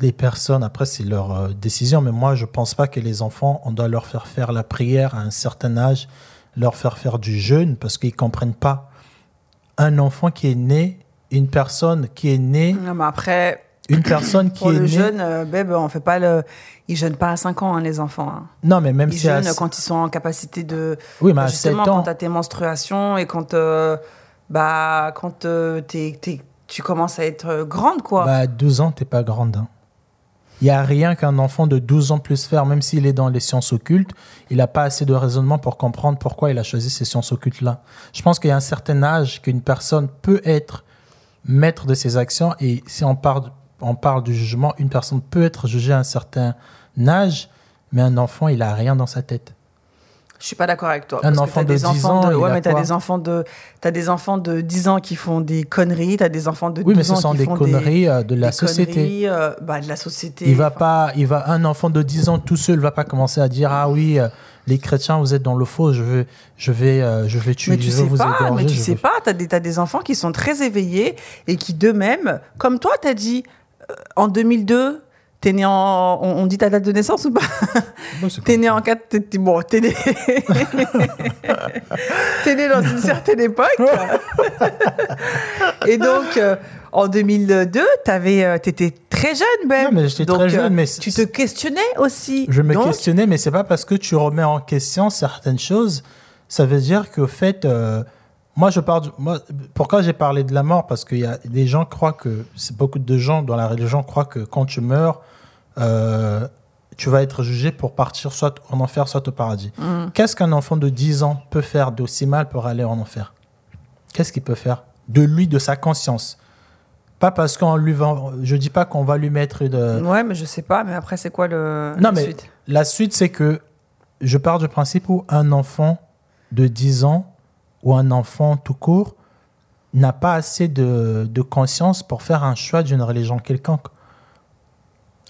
les personnes, après, c'est leur euh, décision, mais moi, je pense pas que les enfants, on doit leur faire faire la prière à un certain âge, leur faire faire du jeûne, parce qu'ils comprennent pas. Un enfant qui est né, une personne qui est née,
Non, mais après
une personne qui
pour
est
le
née.
jeune euh, bébé, on fait pas le ils jeûnent pas à 5 ans hein, les enfants. hein.
Non, mais même
Ils
si à-
jeûnent quand ils sont en capacité de
Oui, mais à 7
justement
ans.
quand tu as tes menstruations et quand euh, bah quand euh, t'es- tu commences à être euh, grande quoi.
Bah, à 12 ans, t'es pas grande. hein. Il n'y a rien qu'un enfant de 12 ans puisse faire, même s'il est dans les sciences occultes. Il n'a pas assez de raisonnement pour comprendre pourquoi il a choisi ces sciences occultes-là. Je pense qu'il y a un certain âge qu'une personne peut être maître de ses actions. Et si on parle, on parle du jugement, une personne peut être jugée à un certain âge, mais un enfant, il a rien dans sa tête.
Je suis pas d'accord avec toi.
Un
parce que
enfant de
des
10
enfants
ans,
de, ouais, mais t'as des enfants de, t'as des enfants de 10 ans qui font des conneries, t'as des enfants de 12
Oui, mais ce
ans
sont
qui
des
font
conneries euh, de la
des
société.
conneries, euh, bah, de la société.
Il va
Enfin,
pas, il va, un enfant de 10 ans tout seul va pas commencer à dire ah oui, euh, les chrétiens vous êtes dans le faux, je vais, je vais, euh, je vais tuer,
Mais tu
je
sais
vous
pas,
égorger.
mais tu sais
veux-
pas, t'as des, t'as des enfants qui sont très éveillés et qui d'eux-mêmes, comme toi, t'as dit, euh, en 2002, t'es né en, on, dit ta date de naissance ou pas?
Bon,
T'es né en 4, t'es, bon, t'es né, t'es né dans une certaine époque. et donc, euh, en 2002, t'avais, euh, t'étais très jeune, Ben.
Non, mais j'étais
Donc,
très jeune,
euh,
mais
tu te questionnais aussi.
Je me
Donc,
questionnais, mais c'est pas parce que tu remets en question certaines choses, ça veut dire qu'au fait, euh, moi je parle, moi, pourquoi j'ai parlé de la mort? Parce qu'il y a des gens croient que, c'est beaucoup de gens dans la religion croient que quand tu meurs, euh, tu vas être jugé pour partir soit en enfer, soit au paradis.
Mhm.
Qu'est-ce qu'un enfant de 10 ans peut faire d'aussi mal pour aller en enfer? Qu'est-ce qu'il peut faire De lui, de sa conscience? Pas parce qu'on lui va, je dis pas qu'on va lui mettre de,
Ouais, mais je sais pas, mais après, c'est quoi le.
Non,
la
mais
suite?
la suite, c'est que je pars du principe où un enfant de 10 ans ou un enfant tout court n'a pas assez de, de conscience pour faire un choix d'une religion quelconque.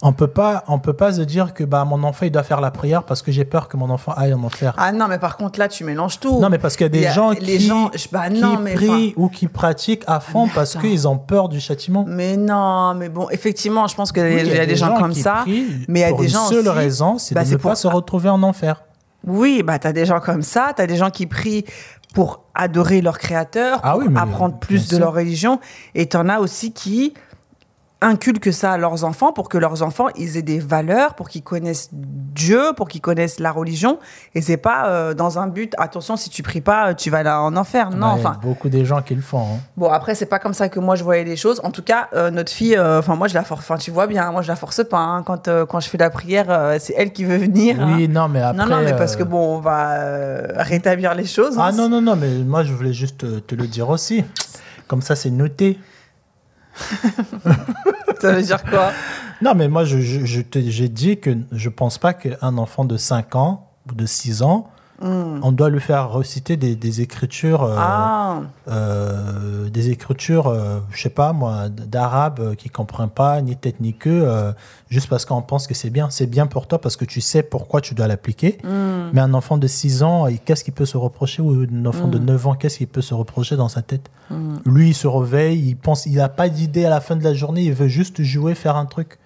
On peut pas, on peut pas se dire que bah, mon enfant il doit faire la prière parce que j'ai peur que mon enfant aille en enfer.
Ah non, mais par contre, là, tu mélanges tout.
non, mais parce qu'il y a des
Il y a-
gens
les
qui,
gens- bah
qui
non, mais
prient ou qui pratiquent à fond
mais
parce qu'ils ont peur du châtiment.
Mais non, mais bon, effectivement, je pense qu'il
Oui,
y, a des gens comme ça. mais il y a
pour
des
une
gens
seule
aussi-
raison, c'est
bah,
de ne
pour
pas se retrouver en enfer.
Oui, bah t'as des gens comme ça, t'as des gens qui prient pour adorer leur créateur,
Ah
pour
oui, mais
apprendre plus de leur religion, et t'en as aussi qui inculquent ça à leurs enfants pour que leurs enfants ils aient des valeurs, pour qu'ils connaissent Dieu, pour qu'ils connaissent la religion. Et c'est pas euh, dans un but, attention, si tu pries pas, tu vas aller en enfer. Non,
Ouais,
enfin.
beaucoup des gens qui le font. hein.
Bon, après, c'est pas comme ça que moi je voyais les choses. En tout cas, euh, notre fille, euh, enfin, moi je la force, enfin, tu vois bien, moi je la force pas. hein. Quand, quand je fais la prière, c'est elle qui veut venir. hein.
Oui, non, mais après.
non, non, mais parce que bon, on va rétablir les choses.
Ah non, non, non, mais moi je voulais juste te, te le dire aussi. Comme ça, c'est noté.
Ça veut dire quoi?
Non, mais moi, je, je, je j'ai dit que je pense pas qu'un enfant de 5 ans ou de 6 ans, on doit lui faire reciter des, des écritures, euh.
Ah,
euh, des écritures, euh, je sais pas moi, d'arabe euh, qui comprend pas ni tête ni queue, juste parce qu'on pense que c'est bien. C'est bien pour toi parce que tu sais pourquoi tu dois l'appliquer.
Hmm.
Mais un enfant de 6 ans, qu'est-ce qu'il peut se reprocher? Ou un enfant de 9 ans, qu'est-ce qu'il peut se reprocher dans sa tête? Lui, il se réveille, il pense, il n'a pas d'idée à la fin de la journée, il veut juste jouer, faire un truc.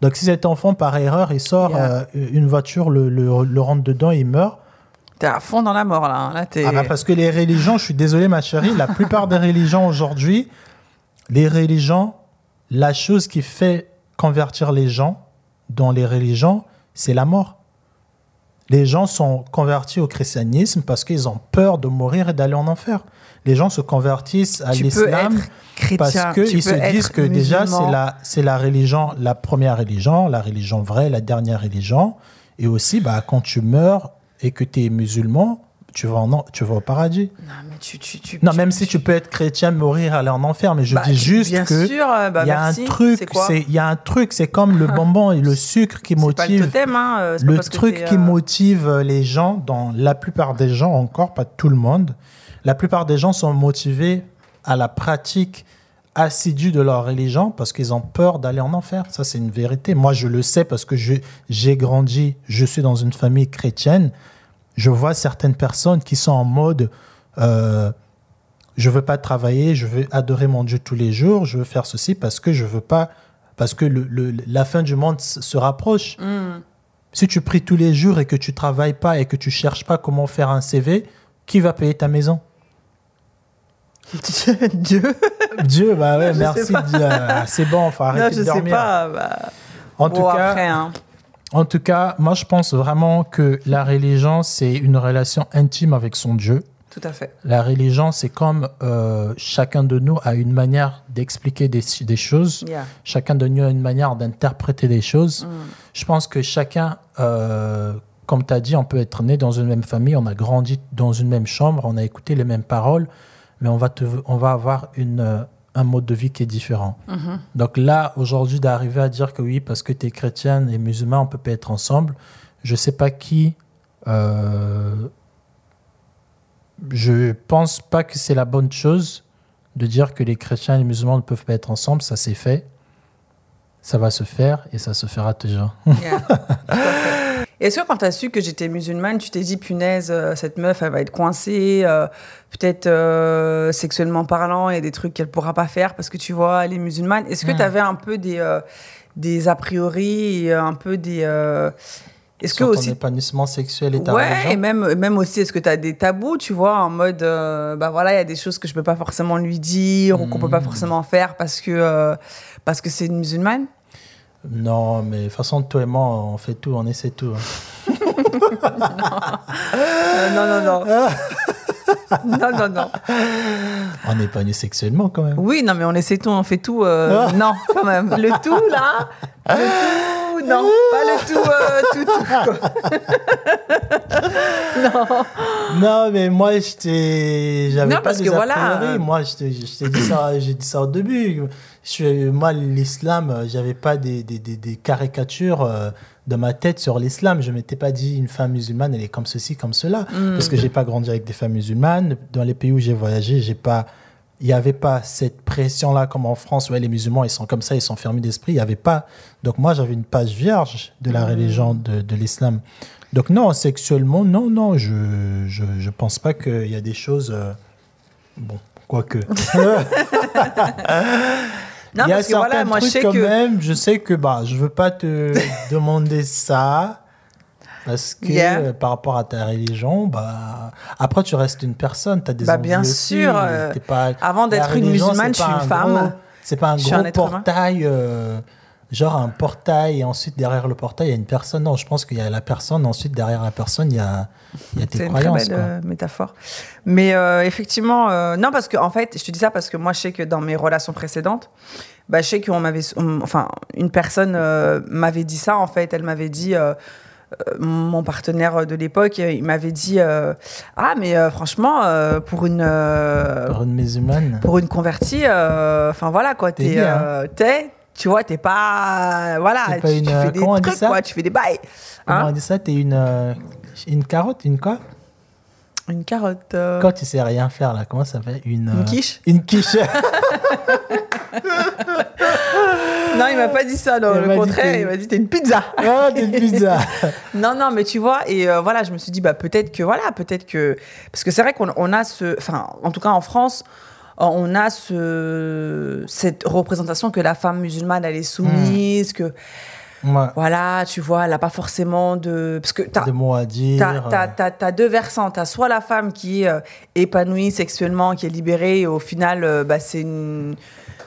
Donc si cet enfant, par erreur, il sort
Yeah.
une voiture, le, le- le rentre dedans, il meurt.
T'es à fond dans la mort là. hein. Là.
Ah bah, parce que les religions, je suis désolé ma chérie, la plupart des religions aujourd'hui, les religions, la chose qui fait convertir les gens dans les religions, c'est la mort. Les gens sont convertis au christianisme parce qu'ils ont peur de mourir et d'aller en enfer. Les gens se convertissent à l'islam parce qu'ils se disent que déjà c'est la, c'est la religion, la première religion, la religion vraie, la dernière religion. Et aussi, bah, quand tu meurs et que tu es musulman, tu vas, en, tu vas au paradis.
Non, mais tu, tu, tu,
Non,
tu-
même si tu peux être chrétien, mourir, aller en enfer, mais je
Bah,
dis juste
bien
que
sûr, euh, bah,
il y a
merci.
un truc,
C'est
il y a un truc, c'est comme le bonbon et le sucre qui
pas le
motive
totem, hein. euh,
le truc qui
euh,
motive les gens, dans la plupart des gens encore, pas tout le monde, la plupart des gens sont motivés à la pratique assidue de leur religion parce qu'ils ont peur d'aller en enfer. Ça, c'est une vérité. Moi, je le sais parce que j'ai grandi, je suis dans une famille chrétienne. Je vois certaines personnes qui sont en mode euh, je veux pas travailler, je veux adorer mon Dieu tous les jours, je veux faire ceci parce que je veux pas, parce que le- le- la fin du monde se rapproche.
hmm.
Si tu pries tous les jours et que tu travailles pas et que tu cherches pas comment faire un CV, qui va payer ta maison?
Dieu.
Dieu, bah ouais,
Je
merci.
sais.
Dieu. Ah, C'est bon, faut
Non,
arrêter
je
de
sais
dormir.
pas. bah,
En
bon,
tout cas,
après, hein.
En tout cas, moi je pense vraiment que la religion c'est une relation intime avec son Dieu.
Tout à fait.
La religion c'est comme euh, chacun de nous a une manière d'expliquer des, des choses.
Yeah.
Chacun de nous a une manière d'interpréter les choses.
Mm.
Je pense que chacun, euh, comme tu as dit, on peut être né dans une même famille, on a grandi dans une même chambre, on a écouté les mêmes paroles, mais on va, te, on va avoir une, un mode de vie qui est différent.
Mhm.
Donc là, aujourd'hui, d'arriver à dire que oui, parce que tu es chrétienne et musulman, on peut pas être ensemble, je sais pas qui. euh, je pense pas que c'est la bonne chose de dire que les chrétiens et les musulmans ne peuvent pas être ensemble. Ça, c'est fait. Ça va se faire et ça se fera toujours.
Yeah. Est-ce que quand tu as su que j'étais musulmane, tu t'es dit, punaise, euh, cette meuf, elle va être coincée, euh, peut-être euh, sexuellement parlant, il y a des trucs qu'elle pourra pas faire parce que tu vois, elle est musulmane. Est-ce que
Hmm.
tu avais un peu des, des a priori, et un peu des. est-ce que
ton
aussi.
épanouissement sexuel et ta
Ouais, et même, même aussi, est-ce que tu as des tabous, tu vois, en mode, bah voilà, il y a des choses que je peux pas forcément lui dire ou qu'on peut pas
Hmm.
forcément faire parce que parce que c'est une musulmane?
Non, mais de toute façon, toi et moi, on fait tout, on essaie tout. hein.
Non, non, non. non, non, non.
On n'est pas nus sexuellement quand même.
Oui, non, mais on essaie tout, on fait tout. euh, non, quand même. Le tout, là, le tout, non, pas le tout, euh, tout, tout. quoi. non.
Non, mais moi, je t'ai. J'avais pas
parce
des
que voilà,
Moi, je t'ai je t'ai dit ça, j'ai dit ça au début. Je, moi, l'islam, euh, j'avais pas des, des, des, des caricatures euh, de ma tête sur l'islam. Je m'étais pas dit une femme musulmane, elle est comme ceci, comme cela. Parce que j'ai pas grandi avec des femmes musulmanes. Dans les pays où j'ai voyagé, j'ai pas. Il n'y avait pas cette pression-là comme en France, ouais, les musulmans, ils sont comme ça, ils sont fermés d'esprit. Il n'y avait pas. Donc moi, j'avais une page vierge de la religion de, de l'islam. Donc non, sexuellement, non, non, je je, je pense pas qu'il y a des choses... euh, bon, quoique.
Non,
Il y a
parce que voilà, moi, je sais
quand
que.
même, je sais que bah, je veux pas te demander ça. Parce que
Yeah.
euh, par rapport à ta religion, bah, après tu restes une personne, tu as des
Bah, bien
aussi,
sûr, euh,
pas-
Avant d'être une musulmane, je suis une
un
femme.
C'est pas un
Je
gros portail, euh, genre un portail et ensuite derrière le portail il y a une personne. Non, je pense qu'il y a la personne, ensuite derrière la personne il y a, il y a tes
C'est une très
croyances.
belle
quoi.
euh, métaphore. Mais euh, effectivement, euh, non, parce que en fait, je te dis ça parce que moi, je sais que dans mes relations précédentes, bah, je sais qu'on m'avait, on- enfin, une personne euh, m'avait dit ça. En fait, elle m'avait dit. mon partenaire de l'époque, il m'avait dit euh, ah mais euh, franchement euh, pour une
Pour une musulmane.
pour une convertie, enfin voilà quoi,
T'es
t'es, tu vois, t'es pas, voilà,
T'es
tu,
pas une,
tu
euh,
fais des
comment on dit
trucs quoi, tu fais des bails,
Comment
Hein
on dit ça T'es une, euh, une carotte, une quoi?
Une carotte, euh,
Quand tu sais rien faire là, comment ça s'appelle? Une,
une
euh,
quiche.
Une quiche.
Non, il m'a pas dit ça, non,
Il
le contraire, il m'a dit t'es une pizza.
ah, t'es une pizza.
Non, non, mais tu vois, et euh, voilà, je me suis dit, bah, peut-être que, voilà, peut-être que. Parce que c'est vrai qu'on on a ce. Enfin, en tout cas, en France, euh, on a ce, cette représentation que la femme musulmane, elle est soumise, que,
Ouais,
voilà, tu vois, elle n'a pas forcément de. Parce que t'as.
des mots à dire.
T'as, t'as-
euh,
t'as- deux versants. T'as soit la femme qui est euh, épanouie sexuellement, qui est libérée, et au final, euh, bah, c'est une,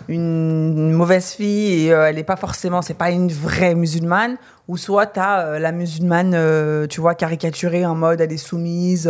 une mauvaise fille et euh, elle n'est pas forcément, c'est pas une vraie musulmane. Ou soit t'as euh, la musulmane, euh, tu vois, caricaturée en mode elle est soumise,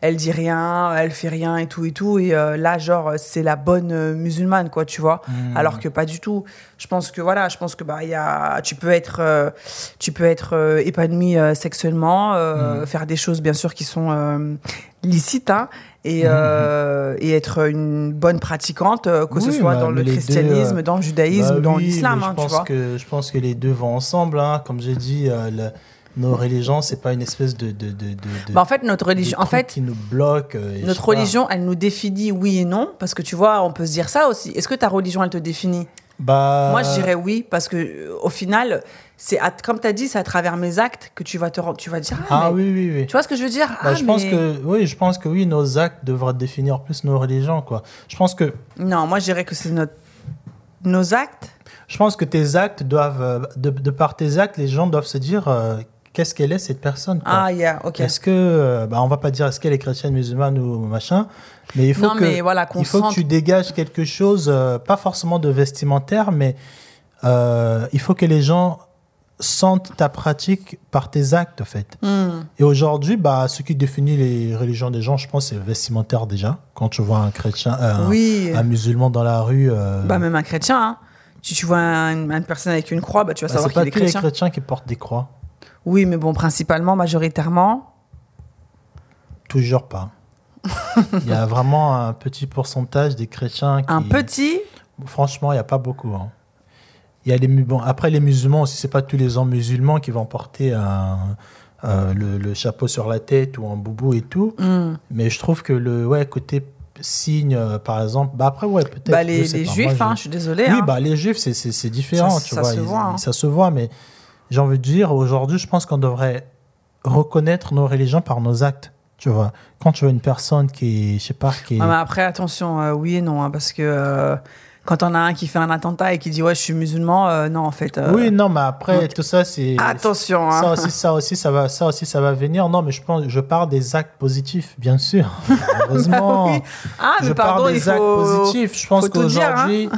elle dit rien, elle fait rien et tout et tout. Et là, genre, c'est la bonne musulmane, quoi, tu vois.
hmm.
Alors que pas du tout. Je pense que voilà, je pense que bah y a, tu peux être, tu peux être épanoui sexuellement, euh,
Mm.
faire des choses bien sûr qui sont licites, hein, et,
Mhm.
euh, et être une bonne pratiquante, euh, que ce soit
bah,
dans le
deux,
christianisme,
euh,
dans le judaïsme,
Bah
dans
oui,
l'islam, hein, tu vois.
que je pense que les deux vont ensemble. hein. Comme j'ai dit, euh, nos religions, c'est pas une espèce de de de de, de-
Bah, en fait, notre religion, en fait,
qui nous bloque. euh,
notre
pas.
religion, elle nous définit oui et non, parce que tu vois, on peut se dire ça aussi. Est-ce que ta religion, elle te définit?
Bah,
Moi, je dirais oui, parce que euh, au final, c'est comme tu as dit, c'est à travers mes actes que tu vas te rendre, tu vas dire ah,
Ah
mais-
oui, oui, oui.
Tu vois ce que je veux dire?
Bah,
Ah,
je pense que oui, je pense que oui, nos actes devraient définir plus nos religions, quoi. Je pense que
Non, moi je dirais que c'est notre... nos actes.
je pense que tes actes doivent, euh, de, de par tes actes, les gens doivent se dire euh, qu'est-ce qu'elle est cette personne. Quoi.
Ah, yeah, ok.
Est-ce que, euh, bah, on va pas dire est-ce qu'elle est chrétienne, musulmane ou machin, mais il faut
Non,
que,
mais voilà, qu'on
il faut que tu dégages quelque chose, euh, pas forcément de vestimentaire, mais euh, il faut que les gens sentent ta pratique par tes actes, en fait.
Hmm.
Et aujourd'hui, bah, ce qui définit les religions des gens, je pense, c'est vestimentaire déjà. Quand tu vois un chrétien, euh, un-
Oui.
un, musulman dans la rue,
Bah, même un chrétien. Hein. Si tu vois un- une personne avec une croix, bah, tu vas
bah,
savoir
c'est pas
qu'il est
tous les
chrétien.
chrétiens qui portent des croix.
Oui, mais bon, principalement, majoritairement.
Toujours pas. Il y a vraiment un petit pourcentage des chrétiens qui.
Un petit.
Franchement, il n'y a pas beaucoup. hein. Il y a les bon, après les musulmans aussi, c'est pas tous les ans musulmans qui vont porter un, le, le chapeau sur la tête ou un boubou et tout.
Hmm.
Mais je trouve que le ouais, côté signe, euh, par exemple, bah après ouais peut-être.
Bah, les, juifs,
Moi,
hein,
je-
suis désolée.
Oui,
hein.
bah les juifs c'est différent,
Ça-
tu
ça
vois.
se
ils-
voit, hein.
Ça se voit, mais j'ai envie de dire aujourd'hui, je pense qu'on devrait reconnaître nos religions par nos actes. Tu vois, quand tu vois une personne qui est, je sais pas, qui est,
Ouais, mais après, attention, euh, oui et non, hein, parce que euh, quand on a un qui fait un attentat et qui dit ouais, je suis musulman, euh, non, en fait.
Oui, non, mais après,
donc-
tout ça, c'est.
Attention, hein.
Ça aussi, ça aussi, ça va, ça aussi, ça va venir. Non, mais je pense, je parle des actes positifs, bien sûr. Heureusement.
Oui. Ah, mais
je
pardon,
parle
il
des actes positifs. Je pense
hein.
qu'aujourd'hui,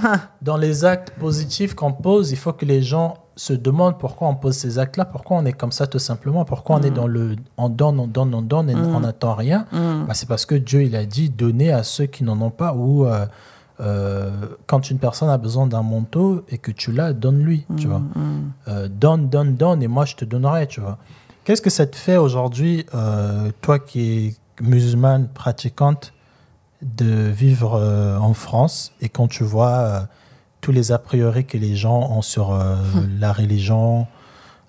dans les actes positifs qu'on pose, il faut que les gens se demandent pourquoi on pose ces actes-là, pourquoi on est comme ça, tout simplement, pourquoi on est dans le, on donne, on donne, on donne et on n'attend rien.
Mm.
Bah, c'est parce que Dieu, il a dit donner à ceux qui n'en ont pas ou euh, euh, quand une personne a besoin d'un manteau et que tu l'as, donne-lui, tu vois.
Mm.
Euh, donne, donne, donne, et moi je te donnerai, tu vois. Qu'est-ce que ça te fait aujourd'hui, toi qui es musulmane pratiquante, de vivre en France et quand tu vois tous les a priori que les gens ont sur euh, la religion,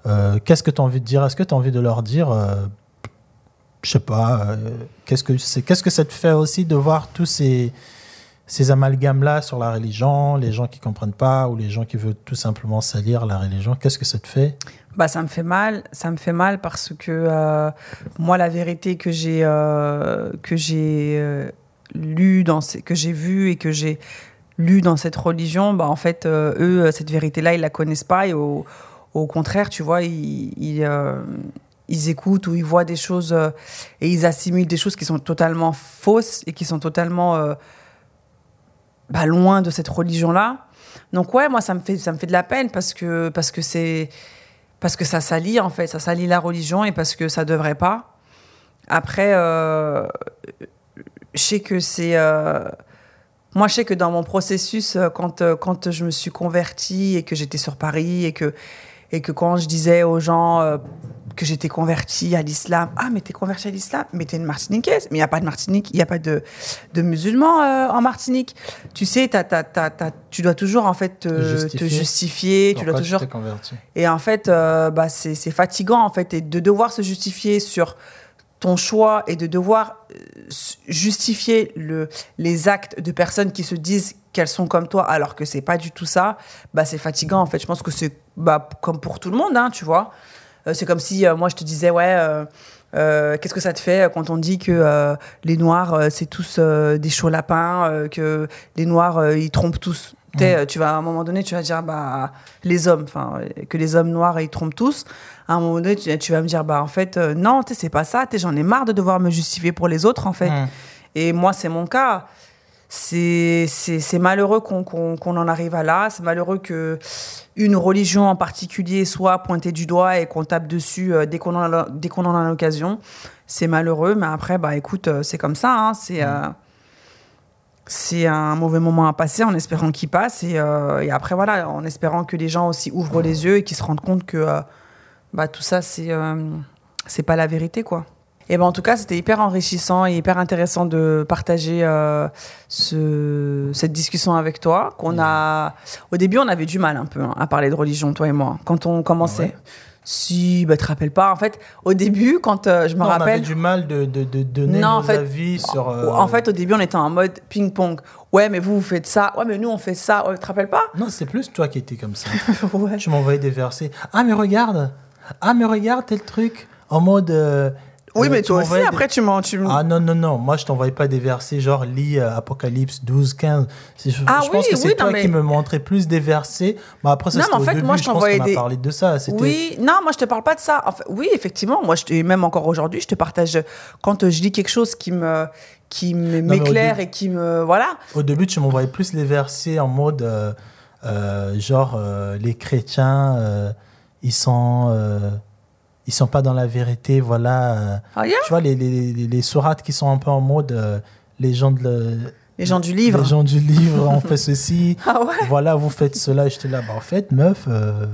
euh, qu'est-ce que tu as envie de dire? Est-ce que tu as envie de leur dire, euh, je sais pas, qu'est-ce que c'est, qu'est-ce que ça te fait aussi de voir tous ces ces amalgames-là sur la religion, les gens qui comprennent pas ou les gens qui veulent tout simplement salir la religion, qu'est-ce que ça te fait?
Bah, ça me fait mal. Ça me fait mal parce que euh, moi, la vérité que j'ai euh, que j'ai euh, lu dans ces- que j'ai vu et que j'ai lu dans cette religion, bah en fait, euh, eux, cette vérité-là, ils la connaissent pas et au, au contraire, tu vois, ils, ils, euh, ils écoutent ou ils voient des choses euh, et ils assimilent des choses qui sont totalement fausses et qui sont totalement bah, loin de cette religion-là. Donc ouais, moi ça me fait ça me fait de la peine parce que parce que c'est parce que ça salit en fait, ça salit la religion et parce que ça devrait pas. Après, je sais que c'est moi, je sais que dans mon processus, euh, quand, euh, quand je me suis convertie et que j'étais sur Paris et que, et que quand je disais aux gens euh, que j'étais convertie à l'islam, ah, mais t'es convertie à l'islam, mais t'es une Martiniquaise. Mais il n'y a pas de Martinique, il n'y a pas de, de musulmans euh, en Martinique. Tu sais, t'as- t'as- t'as- t'as- tu dois toujours, en fait, te
Justifier.
te justifier. tu dois toujours et en fait, bah, c'est c'est fatigant, en fait, et de devoir se justifier sur ton choix et de devoir euh, justifier le, les actes de personnes qui se disent qu'elles sont comme toi alors que c'est pas du tout ça, bah, c'est fatigant, en fait. Je pense que c'est bah, comme pour tout le monde, hein, tu vois. Euh, c'est comme si euh, moi, je te disais, ouais... Qu'est-ce que ça te fait quand on dit que les Noirs, c'est tous des chauds lapins, que les Noirs, ils trompent tous Tu sais, Tu vas à un moment donné, tu vas dire bah les hommes, enfin euh, que les hommes noirs ils trompent tous. À un moment donné, tu, tu vas me dire bah en fait euh, non, tu c'est pas ça. J'en ai marre de devoir me justifier pour les autres en fait. Et moi c'est mon cas. C'est malheureux qu'on qu'on qu'on en arrive à là. C'est malheureux que une religion en particulier soit pointée du doigt et qu'on tape dessus euh, dès qu'on en a dès qu'on en a l'occasion. C'est malheureux, mais après bah écoute, euh, c'est comme ça. Hein, c'est euh, c'est un mauvais moment à passer en espérant qu'il passe et, euh, et après voilà en espérant que les gens aussi ouvrent les yeux et qu'ils se rendent compte que euh, bah, tout ça c'est euh, c'est pas la vérité quoi. Et ben en tout cas c'était hyper enrichissant et hyper intéressant de partager euh, ce, cette discussion avec toi qu'on a au début on avait du mal un peu hein, à parler de religion toi et moi quand on commençait.
Ouais.
Si bah te rappelles pas en fait au début quand euh, je me
Non, on avait
rappelle
du mal de, de, de donner
Non, en fait,
avis sur. euh,
en fait, au début, on était en mode ping-pong. Ouais, mais vous, vous faites ça. Ouais, mais nous, on fait ça. Ouais, tu te rappelles pas?
Non, c'est plus toi qui étais comme ça.
Ouais.
tu m'envoyais des versets. Ah, mais regarde Ah, mais regarde tel truc En mode. euh,
Oui,
euh,
mais toi aussi,
des-
après, tu m'en. Tu...
Ah non, non, non, moi je t'envoyais pas des versets genre lis euh, Apocalypse 12, 15. C'est- Je,
Ah
je pense
oui,
que c'est
oui, non,
toi
mais-
qui me montrais plus des versets. Après, ça
Non, mais en
au
fait,
début,
moi, je
je pense
t'envoyais
qu'on a
des-
parlé de ça.
Oui, non, moi, je te parle pas de ça. En fait, oui, effectivement, moi, je même encore aujourd'hui, je te partage. Quand euh, je lis quelque chose qui me qui m'éclaire
début-
et qui me. Voilà.
Au début, tu m'envoyais plus les versets en mode euh, euh, genre les chrétiens, ils sont. Ils sont pas dans la vérité, voilà. euh,
Ah, yeah.
Tu vois, les, les, les, les sourates qui sont un peu en mode euh, les gens de le-
Les gens du livre.
Les gens du livre ont fait ceci.
Ah ouais
Voilà, vous faites cela. Et j'étais là, bah, en fait, meuf, euh,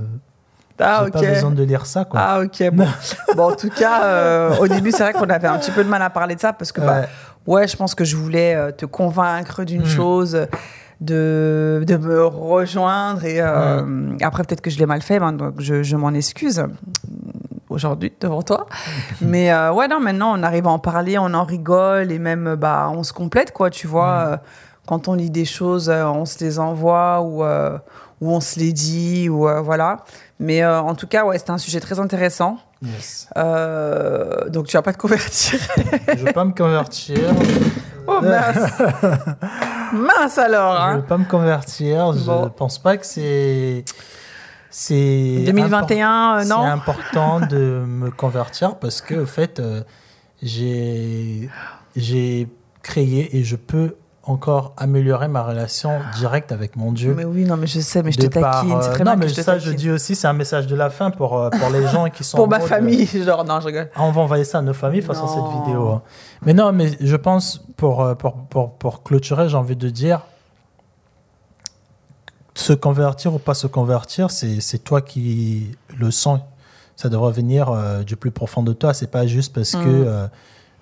Ah,
j'ai pas besoin de lire ça, quoi.
Ah, ok. Bon, bon en tout cas, euh, au début, c'est vrai qu'on avait un petit peu de mal à parler de ça parce que, bah,
Ouais.
je pense que je voulais te convaincre d'une
Mm.
chose, de, de me rejoindre. Et euh, après, peut-être que je l'ai mal fait, ben, donc je, je m'en excuse aujourd'hui devant toi. Mais euh, ouais, non, maintenant, on arrive à en parler, on en rigole et même, bah, on se complète, quoi, tu vois. euh, quand on lit des choses, euh, on se les envoie ou, euh, ou on se les dit, ou euh, voilà. Mais en tout cas, ouais, c'était un sujet très intéressant.
Yes.
Donc, tu vas pas te convertir.
Je veux pas me convertir.
oh mince Mince alors
Je
hein.
veux pas me convertir. Je
Bon.
pense pas que c'est. C'est
2021, euh,
C'est
non
important de me convertir parce que, au fait, euh, j'ai j'ai créé et je peux encore améliorer ma relation directe avec mon Dieu.
Mais oui, non, mais je sais, mais je te taquine. C'est
euh,
très
non, mais
que je te
ça, je dis aussi, c'est un message de la fin pour, euh, pour les gens qui sont.
Pour
en
ma famille, genre, non, je rigole.
Ah, on va envoyer ça à nos familles face à cette vidéo. hein. Mais non, mais je pense, pour, pour, pour, pour clôturer, j'ai envie de dire, se convertir ou pas se convertir, c'est toi qui le sens. Ça devrait venir euh, du plus profond de toi. C'est pas juste parce
Mm.
que euh,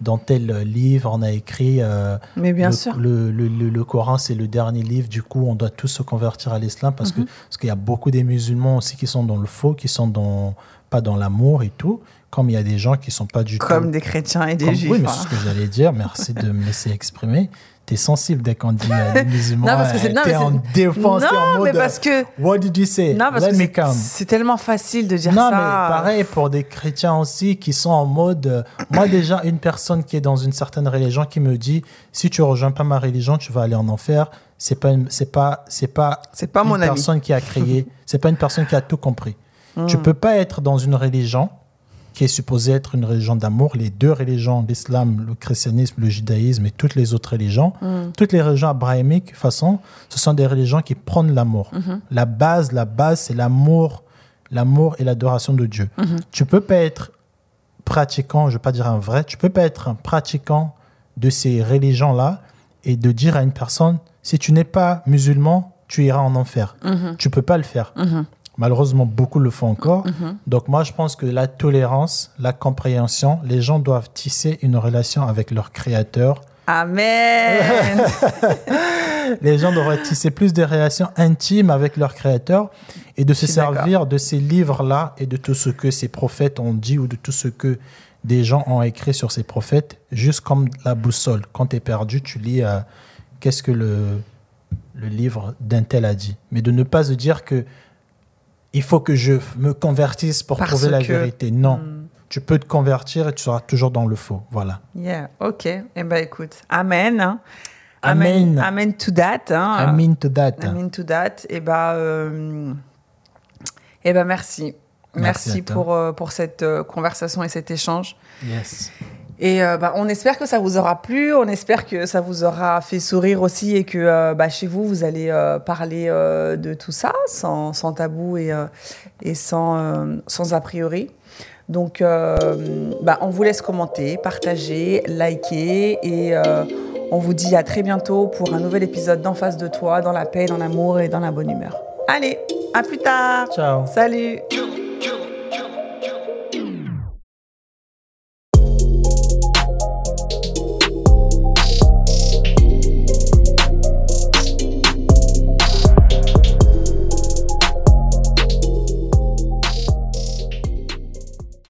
dans tel livre, on a écrit euh,
Mais bien
le,
sûr.
Le, le, le- le Coran, c'est le dernier livre. Du coup, on doit tous se convertir à l'islam parce que parce qu'il y a beaucoup des musulmans aussi qui sont dans le faux, qui sont dans pas dans l'amour et tout. Comme il y a des gens qui sont pas du
Comme
tout.
des chrétiens et des
comme-
juifs.
oui, mais
hein.
c'est ce que j'allais dire. Merci de me laisser exprimer. T'es sensible dès qu'on dit euh, les musulmans.
Non, parce que c'est- non,
t'es en défense. t'es en
Non,
mode,
mais parce que.
What did you say?
Non, parce
Let
que
me
c'est-
come.
c'est tellement facile de dire
Non,
ça.
mais pareil pour des chrétiens aussi qui sont en mode. euh, moi, déjà, une personne qui est dans une certaine religion qui me dit si tu rejoins pas ma religion, tu vas aller en enfer. C'est pas, une- c'est pas, c'est pas,
C'est pas
une
mon ami.
personne qui a créé. c'est pas une personne qui a tout compris. Tu
Mm.
peux pas être dans une religion qui est supposée être une religion d'amour. Les deux religions, l'islam, le christianisme, le judaïsme et toutes les autres religions, toutes les religions abrahamiques, de toute façon, ce sont des religions qui prônent l'amour. La base, la base, c'est l'amour, l'amour et l'adoration de Dieu. Tu peux pas être pratiquant, je ne vais pas dire un vrai, tu peux pas être un pratiquant de ces religions-là et de dire à une personne, si tu n'es pas musulman, tu iras en enfer. Tu peux pas le faire. Malheureusement, beaucoup le font encore. Donc moi, je pense que la tolérance, la compréhension, les gens doivent tisser une relation avec leur créateur.
Amen.
Les gens doivent tisser plus de relations intimes avec leur créateur et de se servir de ces livres-là et de tout ce que ces prophètes ont dit ou de tout ce que des gens ont écrit sur ces prophètes, juste comme la boussole. Quand tu es perdu, tu lis euh, qu'est-ce que le, le livre d'un tel a dit. Mais de ne pas se dire que il faut que je me convertisse pour
Parce
trouver la
que- Hmm.
vérité. Non. Tu peux te convertir et tu seras toujours dans le faux. Voilà.
Yeah, ok. Eh ben écoute, amen. hein.
Amen.
Amen to that. Hein.
Amen to that.
Amen to that. Et ben, euh, eh ben merci.
Merci
pour, euh, pour cette euh, conversation et cet échange.
Yes.
Et euh, bah, on espère que ça vous aura plu, on espère que ça vous aura fait sourire aussi et que euh, bah, chez vous, vous allez euh, parler euh, de tout ça sans, sans tabou et, et sans, sans a priori. Donc, bah, on vous laisse commenter, partager, liker et on vous dit à très bientôt pour un nouvel épisode d'En face de toi, dans la paix, dans l'amour et dans la bonne humeur. Allez, à plus tard
Ciao.
Salut